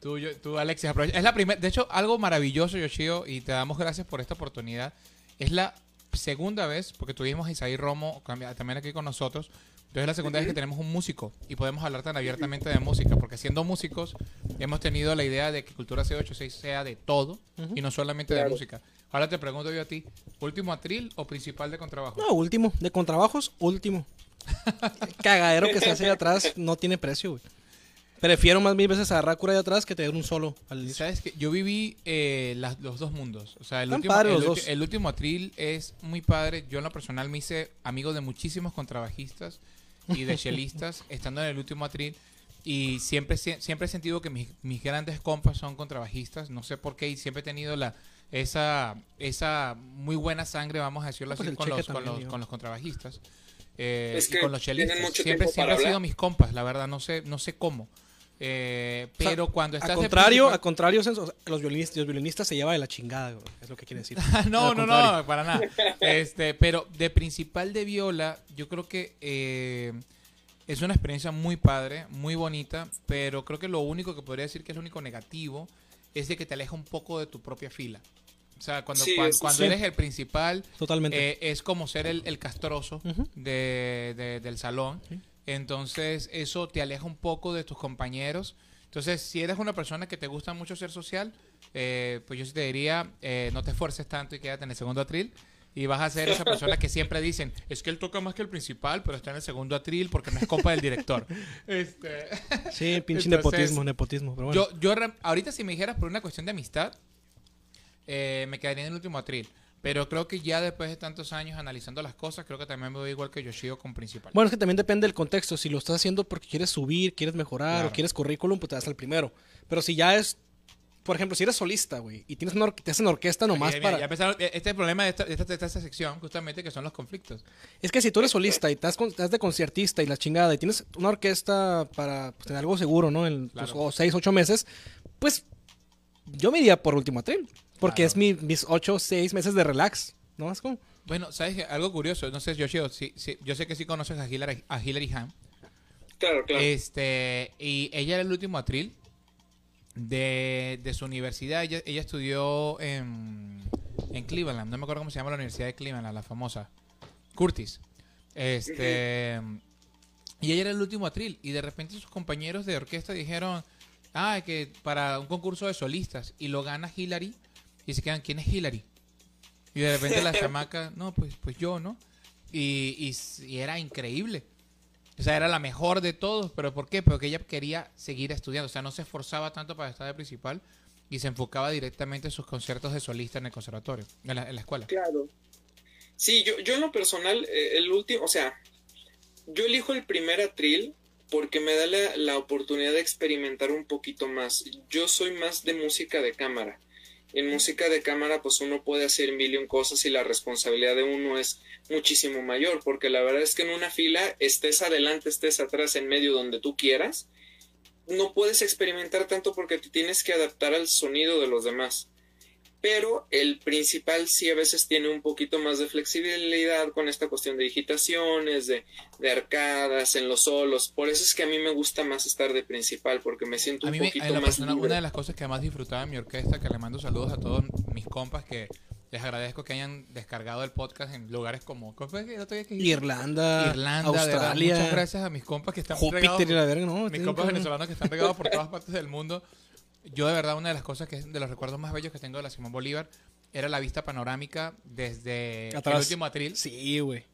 Tú, yo- tú Alexis, aprovecha. Es la primera, de hecho, algo maravilloso, Yoshio, y te damos gracias por esta oportunidad. Es la segunda vez, porque tuvimos a Isaí Romo también aquí con nosotros. Entonces es la segunda vez que tenemos un músico y podemos hablar tan abiertamente de música, porque siendo músicos hemos tenido la idea de que Cultura C86 sea de todo y no solamente de Claro. música. Ahora te pregunto yo a ti, ¿último atril o principal de contrabajo? No, último. De contrabajos, último. Cagadero que se hace de atrás no tiene precio, güey. Prefiero más mil veces agarrar cura de atrás que tener un solo al. ¿Sabes que Yo viví eh, las- los dos mundos. O sea, el Están último, padres el, los ulti- dos. el último atril es muy padre. Yo en lo personal me hice amigo de muchísimos contrabajistas y de chelistas estando en el último atril. Y siempre, sie- siempre he sentido que mis, mis grandes compas son contrabajistas. No sé por qué. Y siempre he tenido la esa esa muy buena sangre, vamos a decirlo Pues así, con los, con, los, con los contrabajistas. Eh, Es y que con los chelistas. Siempre, siempre han sido mis compas, la verdad. No sé, no sé cómo. Eh, O sea, pero cuando estás a de contrario, principal- a contrario, los violinistas, los violinistas se lleva de la chingada, es lo que quiere decir. no, Al no, contrario. no, para nada. Este, pero de principal de viola, yo creo que eh, es una experiencia muy padre, muy bonita, pero creo que lo único que podría decir que es lo único negativo es de que te aleja un poco de tu propia fila. O sea, cuando, Sí, cuando sí. eres el principal, Totalmente. eh, es como ser el, el castroso de, de- del salón. Sí. Entonces, eso te aleja un poco de tus compañeros. Entonces, si eres una persona que te gusta mucho ser social, eh, pues yo sí te diría, eh, no te esfuerces tanto y quédate en el segundo atril. Y vas a ser esa persona que siempre dicen, es que él toca más que el principal, pero está en el segundo atril porque no es compa del director. Este, Sí, pinche Entonces, nepotismo, nepotismo. Pero bueno. yo, yo ahorita si me dijeras por una cuestión de amistad, eh, me quedaría en el último atril. Pero creo que ya después de tantos años analizando las cosas, creo que también me voy igual que Yoshio con principal. Bueno, es que también depende del contexto. Si lo estás haciendo porque quieres subir, quieres mejorar Claro. o quieres currículum, pues te das al primero. Pero si ya es, por ejemplo, si eres solista, güey, y tienes una te hacen orquesta nomás Mira, mira, para... ya empezaron- eh, este problema de esta, de esta- de esta sección, justamente, que son los conflictos. Es que si tú eres solista y estás, con- estás de conciertista y la chingada y tienes una orquesta para pues, tener algo seguro, ¿no? En tus Claro. o seis, ocho meses, pues yo me iría por último atril. Porque Claro. es mi- mis ocho, seis meses de relax. ¿No? Es como... Bueno, ¿sabes qué? Algo curioso, no sé, Yoshio, si, si- yo sé que sí conoces a Hillary, a Hillary Ham. Claro, claro. Este, y ella era el último atril de, de su universidad. Ella, ella estudió en, en Cleveland. No me acuerdo cómo se llama la universidad de Cleveland, la famosa. Curtis. Este. Y ella era el último atril. Y de repente sus compañeros de orquesta dijeron. Ah, que para un concurso de solistas. Y lo gana Hillary. Y se quedan, ¿quién es Hillary? Y de repente la chamaca, no, pues, pues yo, ¿no? Y, y y era increíble. O sea, era la mejor de todos, pero ¿por qué? Porque ella quería seguir estudiando, o sea, no se esforzaba tanto para estar de principal y se enfocaba directamente en sus conciertos de solista en el conservatorio, en la, en la escuela. Claro. Sí, yo, yo en lo personal, eh, el último, o sea, yo elijo el primer atril porque me da la, la oportunidad de experimentar un poquito más. Yo soy más de música de cámara. En música de cámara, pues uno puede hacer mil y un cosas y la responsabilidad de uno es muchísimo mayor, porque la verdad es que en una fila, estés adelante, estés atrás, en medio, donde tú quieras, no puedes experimentar tanto porque te tienes que adaptar al sonido de los demás pero el principal sí a veces tiene un poquito más de flexibilidad con esta cuestión de digitaciones, de, de arcadas, en los solos. Por eso es que a mí me gusta más estar de principal, porque me siento A un mí, me, poquito la más persona, libre. una de las cosas que más disfrutaba en mi orquesta, que le mando saludos a todos mis compas, que les agradezco que hayan descargado el podcast en lugares como. Irlanda, Irlanda, de verdad, Australia, muchas gracias a mis compas que están regados Júpiter y por- la verga, ¿no? mis compas venezolanos que están regados por todas partes del mundo. Yo de verdad una de las cosas que es de los recuerdos más bellos que tengo de la Simón Bolívar era la vista panorámica desde Atrás. el último atril. Sí, güey.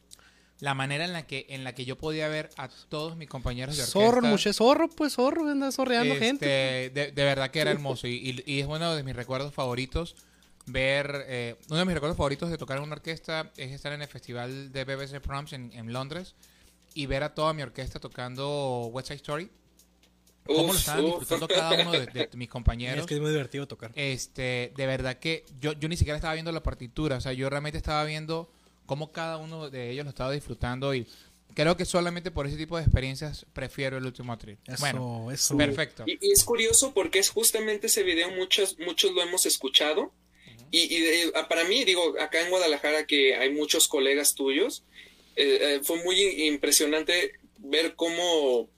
La manera en la que en la que yo podía ver a todos mis compañeros de orquesta. Zorro, mucho zorro, pues zorro, anda zorreando Este, gente. De, de verdad que era hermoso y, y- y es uno de mis recuerdos favoritos ver, eh, uno de mis recuerdos favoritos de tocar en una orquesta es estar en el festival de BBC Proms en, en Londres y ver a toda mi orquesta tocando West Side Story. Cómo lo estaban uf. disfrutando cada uno de, de mis compañeros. Es que es muy divertido tocar. Este, de verdad que yo, yo ni siquiera estaba viendo la partitura, o sea, yo realmente estaba viendo cómo cada uno de ellos lo estaba disfrutando y creo que solamente por ese tipo de experiencias prefiero el último atril. Eso, Bueno, eso. perfecto. Y, y es curioso porque es justamente ese video, muchos, muchos lo hemos escuchado. Y, y de- ah, para mí, digo, acá en Guadalajara que hay muchos colegas tuyos, eh, eh, fue muy impresionante ver cómo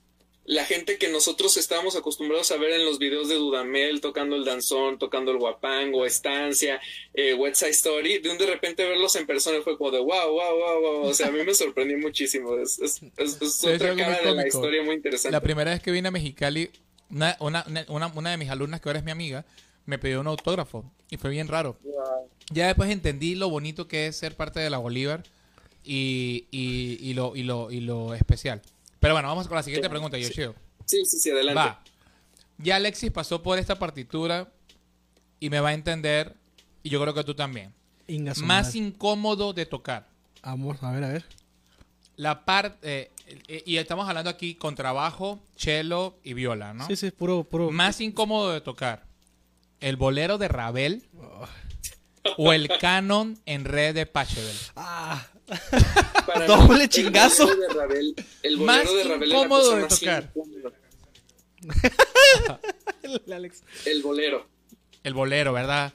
la gente que nosotros estábamos acostumbrados a ver en los videos de Dudamel tocando el danzón, tocando el guapango, Estancia, eh, West Side Story, de un de repente verlos en persona fue como de wow, wow, wow, wow. O sea, a mí me sorprendió muchísimo. Es, es, es- es Sí, es otra cara de la historia muy interesante. La primera vez que vine a Mexicali, una, una, una, una de mis alumnas, que ahora es mi amiga, me pidió un autógrafo y fue bien raro. Wow. Ya después entendí lo bonito que es ser parte de la Bolívar y, y, y lo, y, lo, y lo especial. Pero bueno, vamos con la siguiente pregunta. Yoshio. Sí, sí, sí, adelante. Va. Ya Alexis pasó por esta partitura y me va a entender, y yo creo que tú también. Más incómodo de tocar. Vamos, a ver, a ver. La parte, eh, y estamos hablando aquí con trabajo, cello y viola, ¿no? Sí, sí, puro, puro. Más incómodo de tocar. ¿El bolero de Ravel o el canon en red de Pachelbel? Ah, Para Doble mí, el chingazo. bolero de Ravel- el Más bolero de Ravel incómodo de tocar. el Alex. El bolero. El bolero, ¿verdad?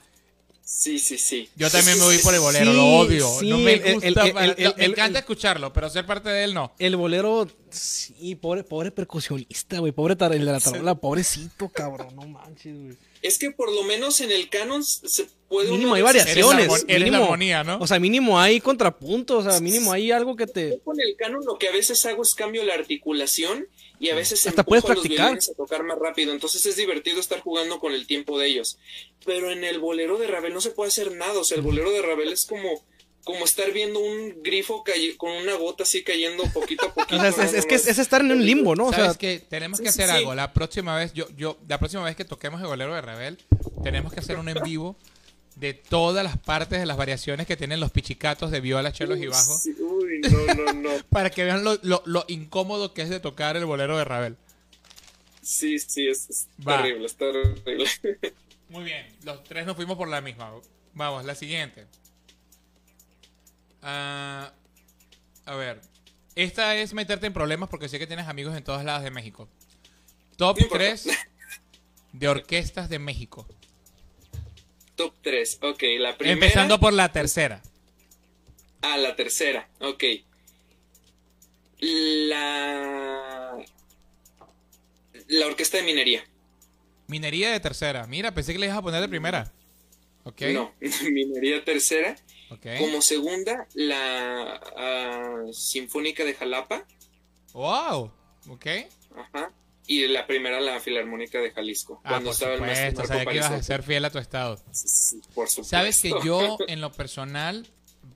Sí, sí, sí. Yo también me voy por el bolero, Sí, lo odio. sí, no me el- gusta. el- el- el- me el- encanta el- escucharlo, pero ser parte de él no. El bolero Sí, pobre, pobre percusionista, güey. Pobre el de la tarola, pobrecito, cabrón. No manches, güey. Es que por lo menos en el canon se puede Mínimo hay veces- Eres la variaciones. la armonía, ¿no? O sea, mínimo hay contrapuntos. O sea, mínimo hay algo que te. Yo con el canon lo que a veces hago es cambio la articulación y a veces Hasta empujo puedes a los practicar. a tocar más rápido. Entonces es divertido estar jugando con el tiempo de ellos. Pero en el bolero de Ravel no se puede hacer nada. O sea, el bolero de Ravel es como, como estar viendo un grifo con una gota así cayendo poquito a poquito. O sea, es, es- es que es, estar en un limbo, ¿no? O ¿Sabes sea, que Tenemos que hacer sí. algo. La próxima vez, yo, yo, la próxima vez que toquemos el bolero de Rebel, tenemos que hacer un en vivo de todas las partes de las variaciones que tienen los pichicatos de viola, chelos y bajos. Sí, Uy, no, no, no. Para que vean lo, lo- lo incómodo que es de tocar el bolero de Ravel. Sí, sí, es, terrible, es terrible. Muy bien, los tres nos fuimos por la misma. Vamos, la siguiente. Ah, a ver, esta es meterte en problemas porque sé que tienes amigos en todos lados de México. Top No importa. 3 de orquestas de México. Top 3. Ok, la primera. Empezando por la tercera. Ah, la tercera. Ok. La. La orquesta de minería. Minería de tercera. Mira, pensé que le ibas a poner de primera. Ok. No, minería tercera. Como segunda, la ah, Sinfónica de Jalapa. Wow. Ok. Ajá. Y la primera, la Filarmónica de Jalisco. Ah, cuando por estaba el Sabía que ibas a ser fiel a tu estado. Sí, sí, Por supuesto. Sabes que yo, en lo personal,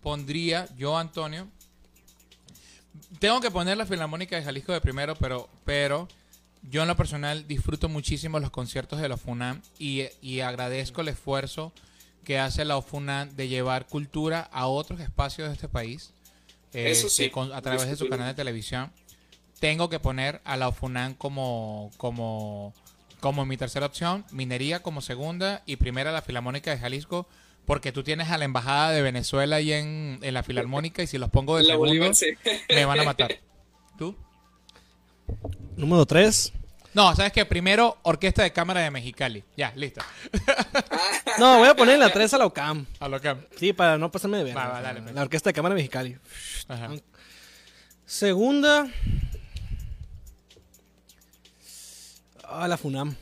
pondría, yo, Antonio, tengo que poner la Filarmónica de Jalisco de primero, pero, pero yo en lo personal disfruto muchísimo los conciertos de la FUNAM y, y agradezco el esfuerzo que hace la FUNAM de llevar cultura a otros espacios de este país Eso sí, con- a través de su canal de televisión. Tengo que poner a la FUNAM como, como, como mi tercera opción, Minería como segunda y primera la Filarmónica de Jalisco, porque tú tienes a la Embajada de Venezuela ahí en, en la Filarmónica y si los pongo de segundo, me van a matar. ¿Tú? número 3. No, sabes que primero Orquesta de Cámara de Mexicali. Ya, listo. No, voy a poner en la 3 a la OCAM. A lo que. Sí, para no pasarme de ver. Va, va, dale, pues. la Orquesta de Cámara Mexicali. Ajá. Segunda. Ah, la FUNAM.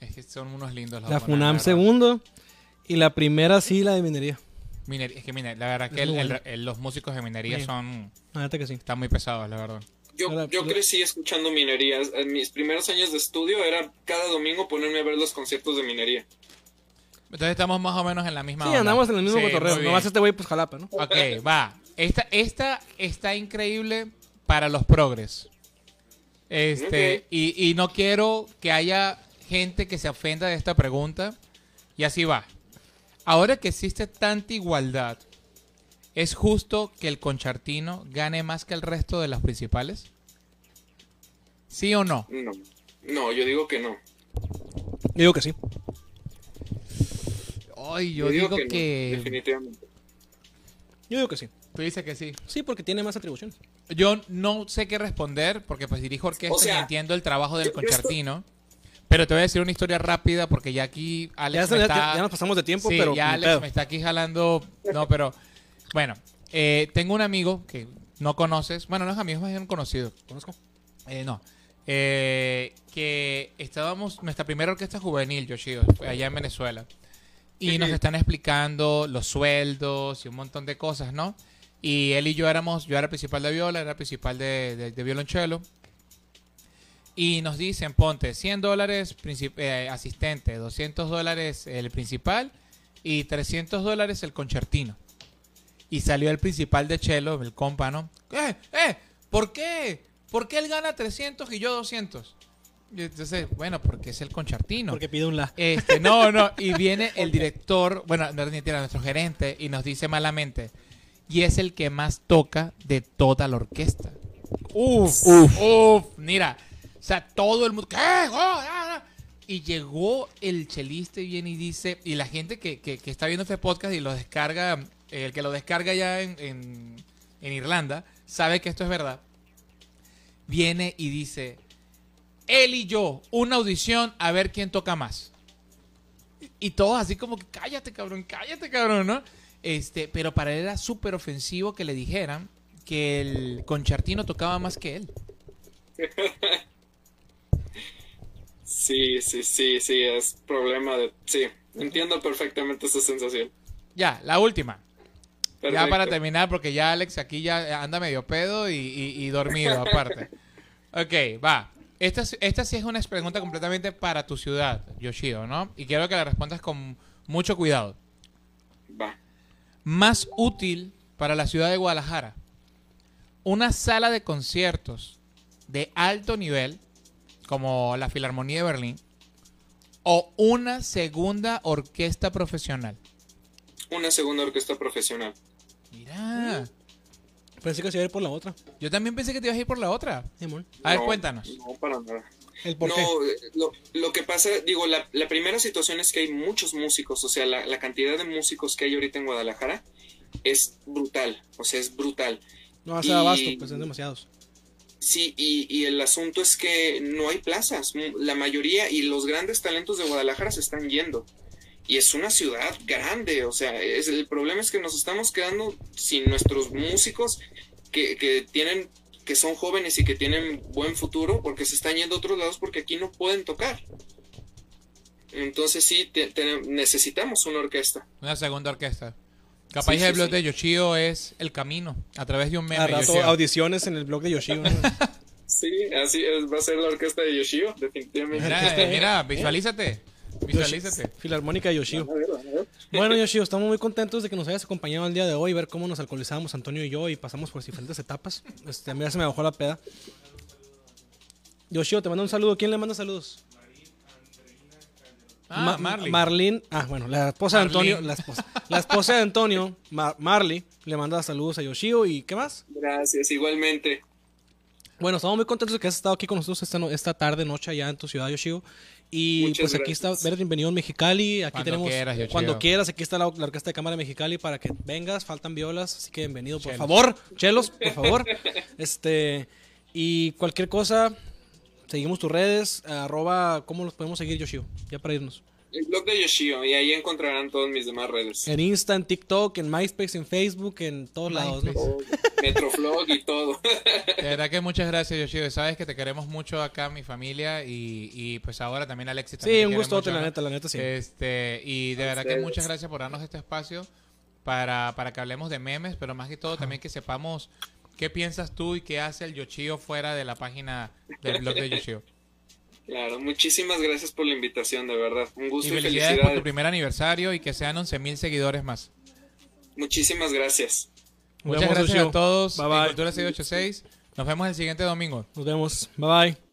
Es que son unos lindos los La FUNAM, segundo. Y la primera sí, la de minería. Miner- es que miner- la verdad que el- el- el- los músicos de minería Sí. son La neta que sí. están muy pesados, la verdad. Yo, Ahora, yo crecí escuchando minería. En mis primeros años de estudio era cada domingo ponerme a ver los conciertos de minería. Entonces estamos más o menos en la misma Sí, onda. andamos en el mismo Sí, cotorreo. Nomás este güey, pues jalapa, ¿no? Ok, va. Esta, esta está increíble para los progres. Este, Ok. y, y no quiero que haya gente que se ofenda de esta pregunta. Y así va. Ahora que existe tanta igualdad, ¿es justo que el conchartino gane más que el resto de las principales? ¿Sí o no? No, no, yo digo que no. Yo digo que sí. Ay, yo, digo, no, que... definitivamente. Yo digo que sí. Tú dices que sí. Sí, porque tiene más atribuciones. Yo no sé qué responder porque pues dirijo orquesta O sea, y entiendo el trabajo del yo- yo estoy- concertino. Pero te voy a decir una historia rápida porque ya aquí Alex Ya, se- me ya- está... ya nos pasamos de tiempo, Sí, pero. ya Alex pedo. me está aquí jalando... No, pero... Bueno, eh, tengo un amigo que no conoces. Bueno, no es amigo, es más bien conocido. Conozco. Eh, no. Eh, que estábamos, nuestra primera orquesta juvenil, Yoshido, fue allá en Venezuela. Y nos están explicando los sueldos y un montón de cosas, ¿no? Y él y yo éramos, yo era principal de viola, era principal de, de- de violonchelo. Y nos dicen, ponte 100 dólares eh, asistente, 200 dólares el principal y 300 dólares el concertino. Y salió el principal de Chelo, el compa, ¿no? ¡Eh! ¡Eh! ¿Por qué? ¿Por qué él gana 300 y yo 200? Y entonces, bueno, porque es el concertino. Porque pide un la. Este, no, no, y viene el director, bueno, no es ni siquiera nuestro gerente, y nos dice malamente, y es el que más toca de toda la orquesta. Uf, uf, uf, mira, o sea, todo el mundo, ¿qué? Oh, ah, ah. Y llegó el chelista y viene y dice, y la gente que, que- que está viendo este podcast y lo descarga, el que lo descarga ya en, en- en Irlanda, sabe que esto es verdad. Viene y dice, él y yo, una audición a ver quién toca más. Y todos así como que cállate, cabrón, cállate, cabrón, ¿no? Este, pero para él era súper ofensivo que le dijeran que el concertino tocaba más que él. Sí, sí, sí, sí, es problema de... Sí, entiendo perfectamente esa sensación. Ya, la última. Ya para terminar, porque ya Alex aquí ya anda medio pedo y, y- y dormido aparte. Ok, va. Esta, es- esta sí es una pregunta completamente para tu ciudad, Yoshio, ¿no? Y quiero que la respondas con mucho cuidado. Va. Más útil para la ciudad de Guadalajara. Una sala de conciertos de alto nivel, como la Filarmonía de Berlín, o una segunda orquesta profesional. Una segunda orquesta profesional. Mira, Pensé que se iba a ir por la otra. yo también pensé que te ibas a ir por la otra. Simón. A ver, No, cuéntanos. No, para nada. ¿El por no, qué? eh, lo, lo que pasa, digo, la, la primera situación es que hay muchos músicos, o sea, la, la cantidad de músicos que hay ahorita en Guadalajara es brutal, o sea, es brutal. No a y- abasto, pues son demasiados. Sí, y, y el asunto es que no hay plazas, M- la mayoría y los grandes talentos de Guadalajara se están yendo. Y es una ciudad grande, o sea, es, el problema es que nos estamos quedando sin nuestros músicos que, que tienen que son jóvenes y que tienen buen futuro porque se están yendo a otros lados porque aquí no pueden tocar. Entonces sí, te- te- necesitamos una orquesta. Una segunda orquesta. Capaz Sí, sí, el blog sí. de Yoshio es el camino, a través de un meme. A rato Yoshio. audiciones en el blog de Yoshio. ¿no? Sí, así es, va a ser la orquesta de Yoshio, definitivamente. Mira, eh, mira, visualízate. Visualízate. Filarmónica de Yoshio. Bueno, Yoshio, estamos muy contentos de que nos hayas acompañado el día de hoy, ver cómo nos alcoholizamos Antonio y yo y pasamos por diferentes etapas. Este, a mí ya se me bajó la peda. Yoshio, te mando un saludo. ¿Quién le manda saludos? Ah, Ma- Marley. Marlene. Ah, bueno, la esposa de Antonio. La esposa, la esposa de Antonio, Mar- Marley, le manda saludos a Yoshio. ¿Y qué más? Gracias, igualmente. Bueno, estamos muy contentos de que has estado aquí con nosotros esta, no- esta tarde, noche, allá en tu ciudad, Yoshio. Y Muchas pues aquí está, eres bienvenido en Mexicali. Aquí Cuando tenemos, quieras, Yoshio. cuando quieras, aquí está la, la Orquesta de Cámara de Mexicali para que vengas. Faltan violas, así que bienvenido, por Chelos. favor. Chelos, por favor. este, y cualquier cosa, seguimos tus redes, arroba, ¿cómo los podemos seguir, Yoshio? Ya para irnos. El blog de Yoshio, y ahí encontrarán todas mis demás redes. En Insta, en TikTok, en MySpace, en Facebook, en todos lados, ¿no? Metroflog y todo. De verdad que muchas gracias, Yoshio. Sabes que te queremos mucho acá, mi familia, y, y pues ahora también Alexis. también Sí, un gustote, mucho, la neta, la neta, sí. Este, y de A verdad que muchas gracias por darnos este espacio para, para que hablemos de memes, pero más que todo también que sepamos qué piensas tú y qué hace el Yoshio fuera de la página del blog de Yoshio. Claro, muchísimas gracias por la invitación, de verdad. Un Y gusto y, felicidades por felicidades. tu primer aniversario y que sean 11 mil seguidores más. Muchísimas gracias. Muchas vemos, gracias a todos. Bye, en bye. Cultura 686. Nos vemos el siguiente domingo. Nos vemos. Bye bye.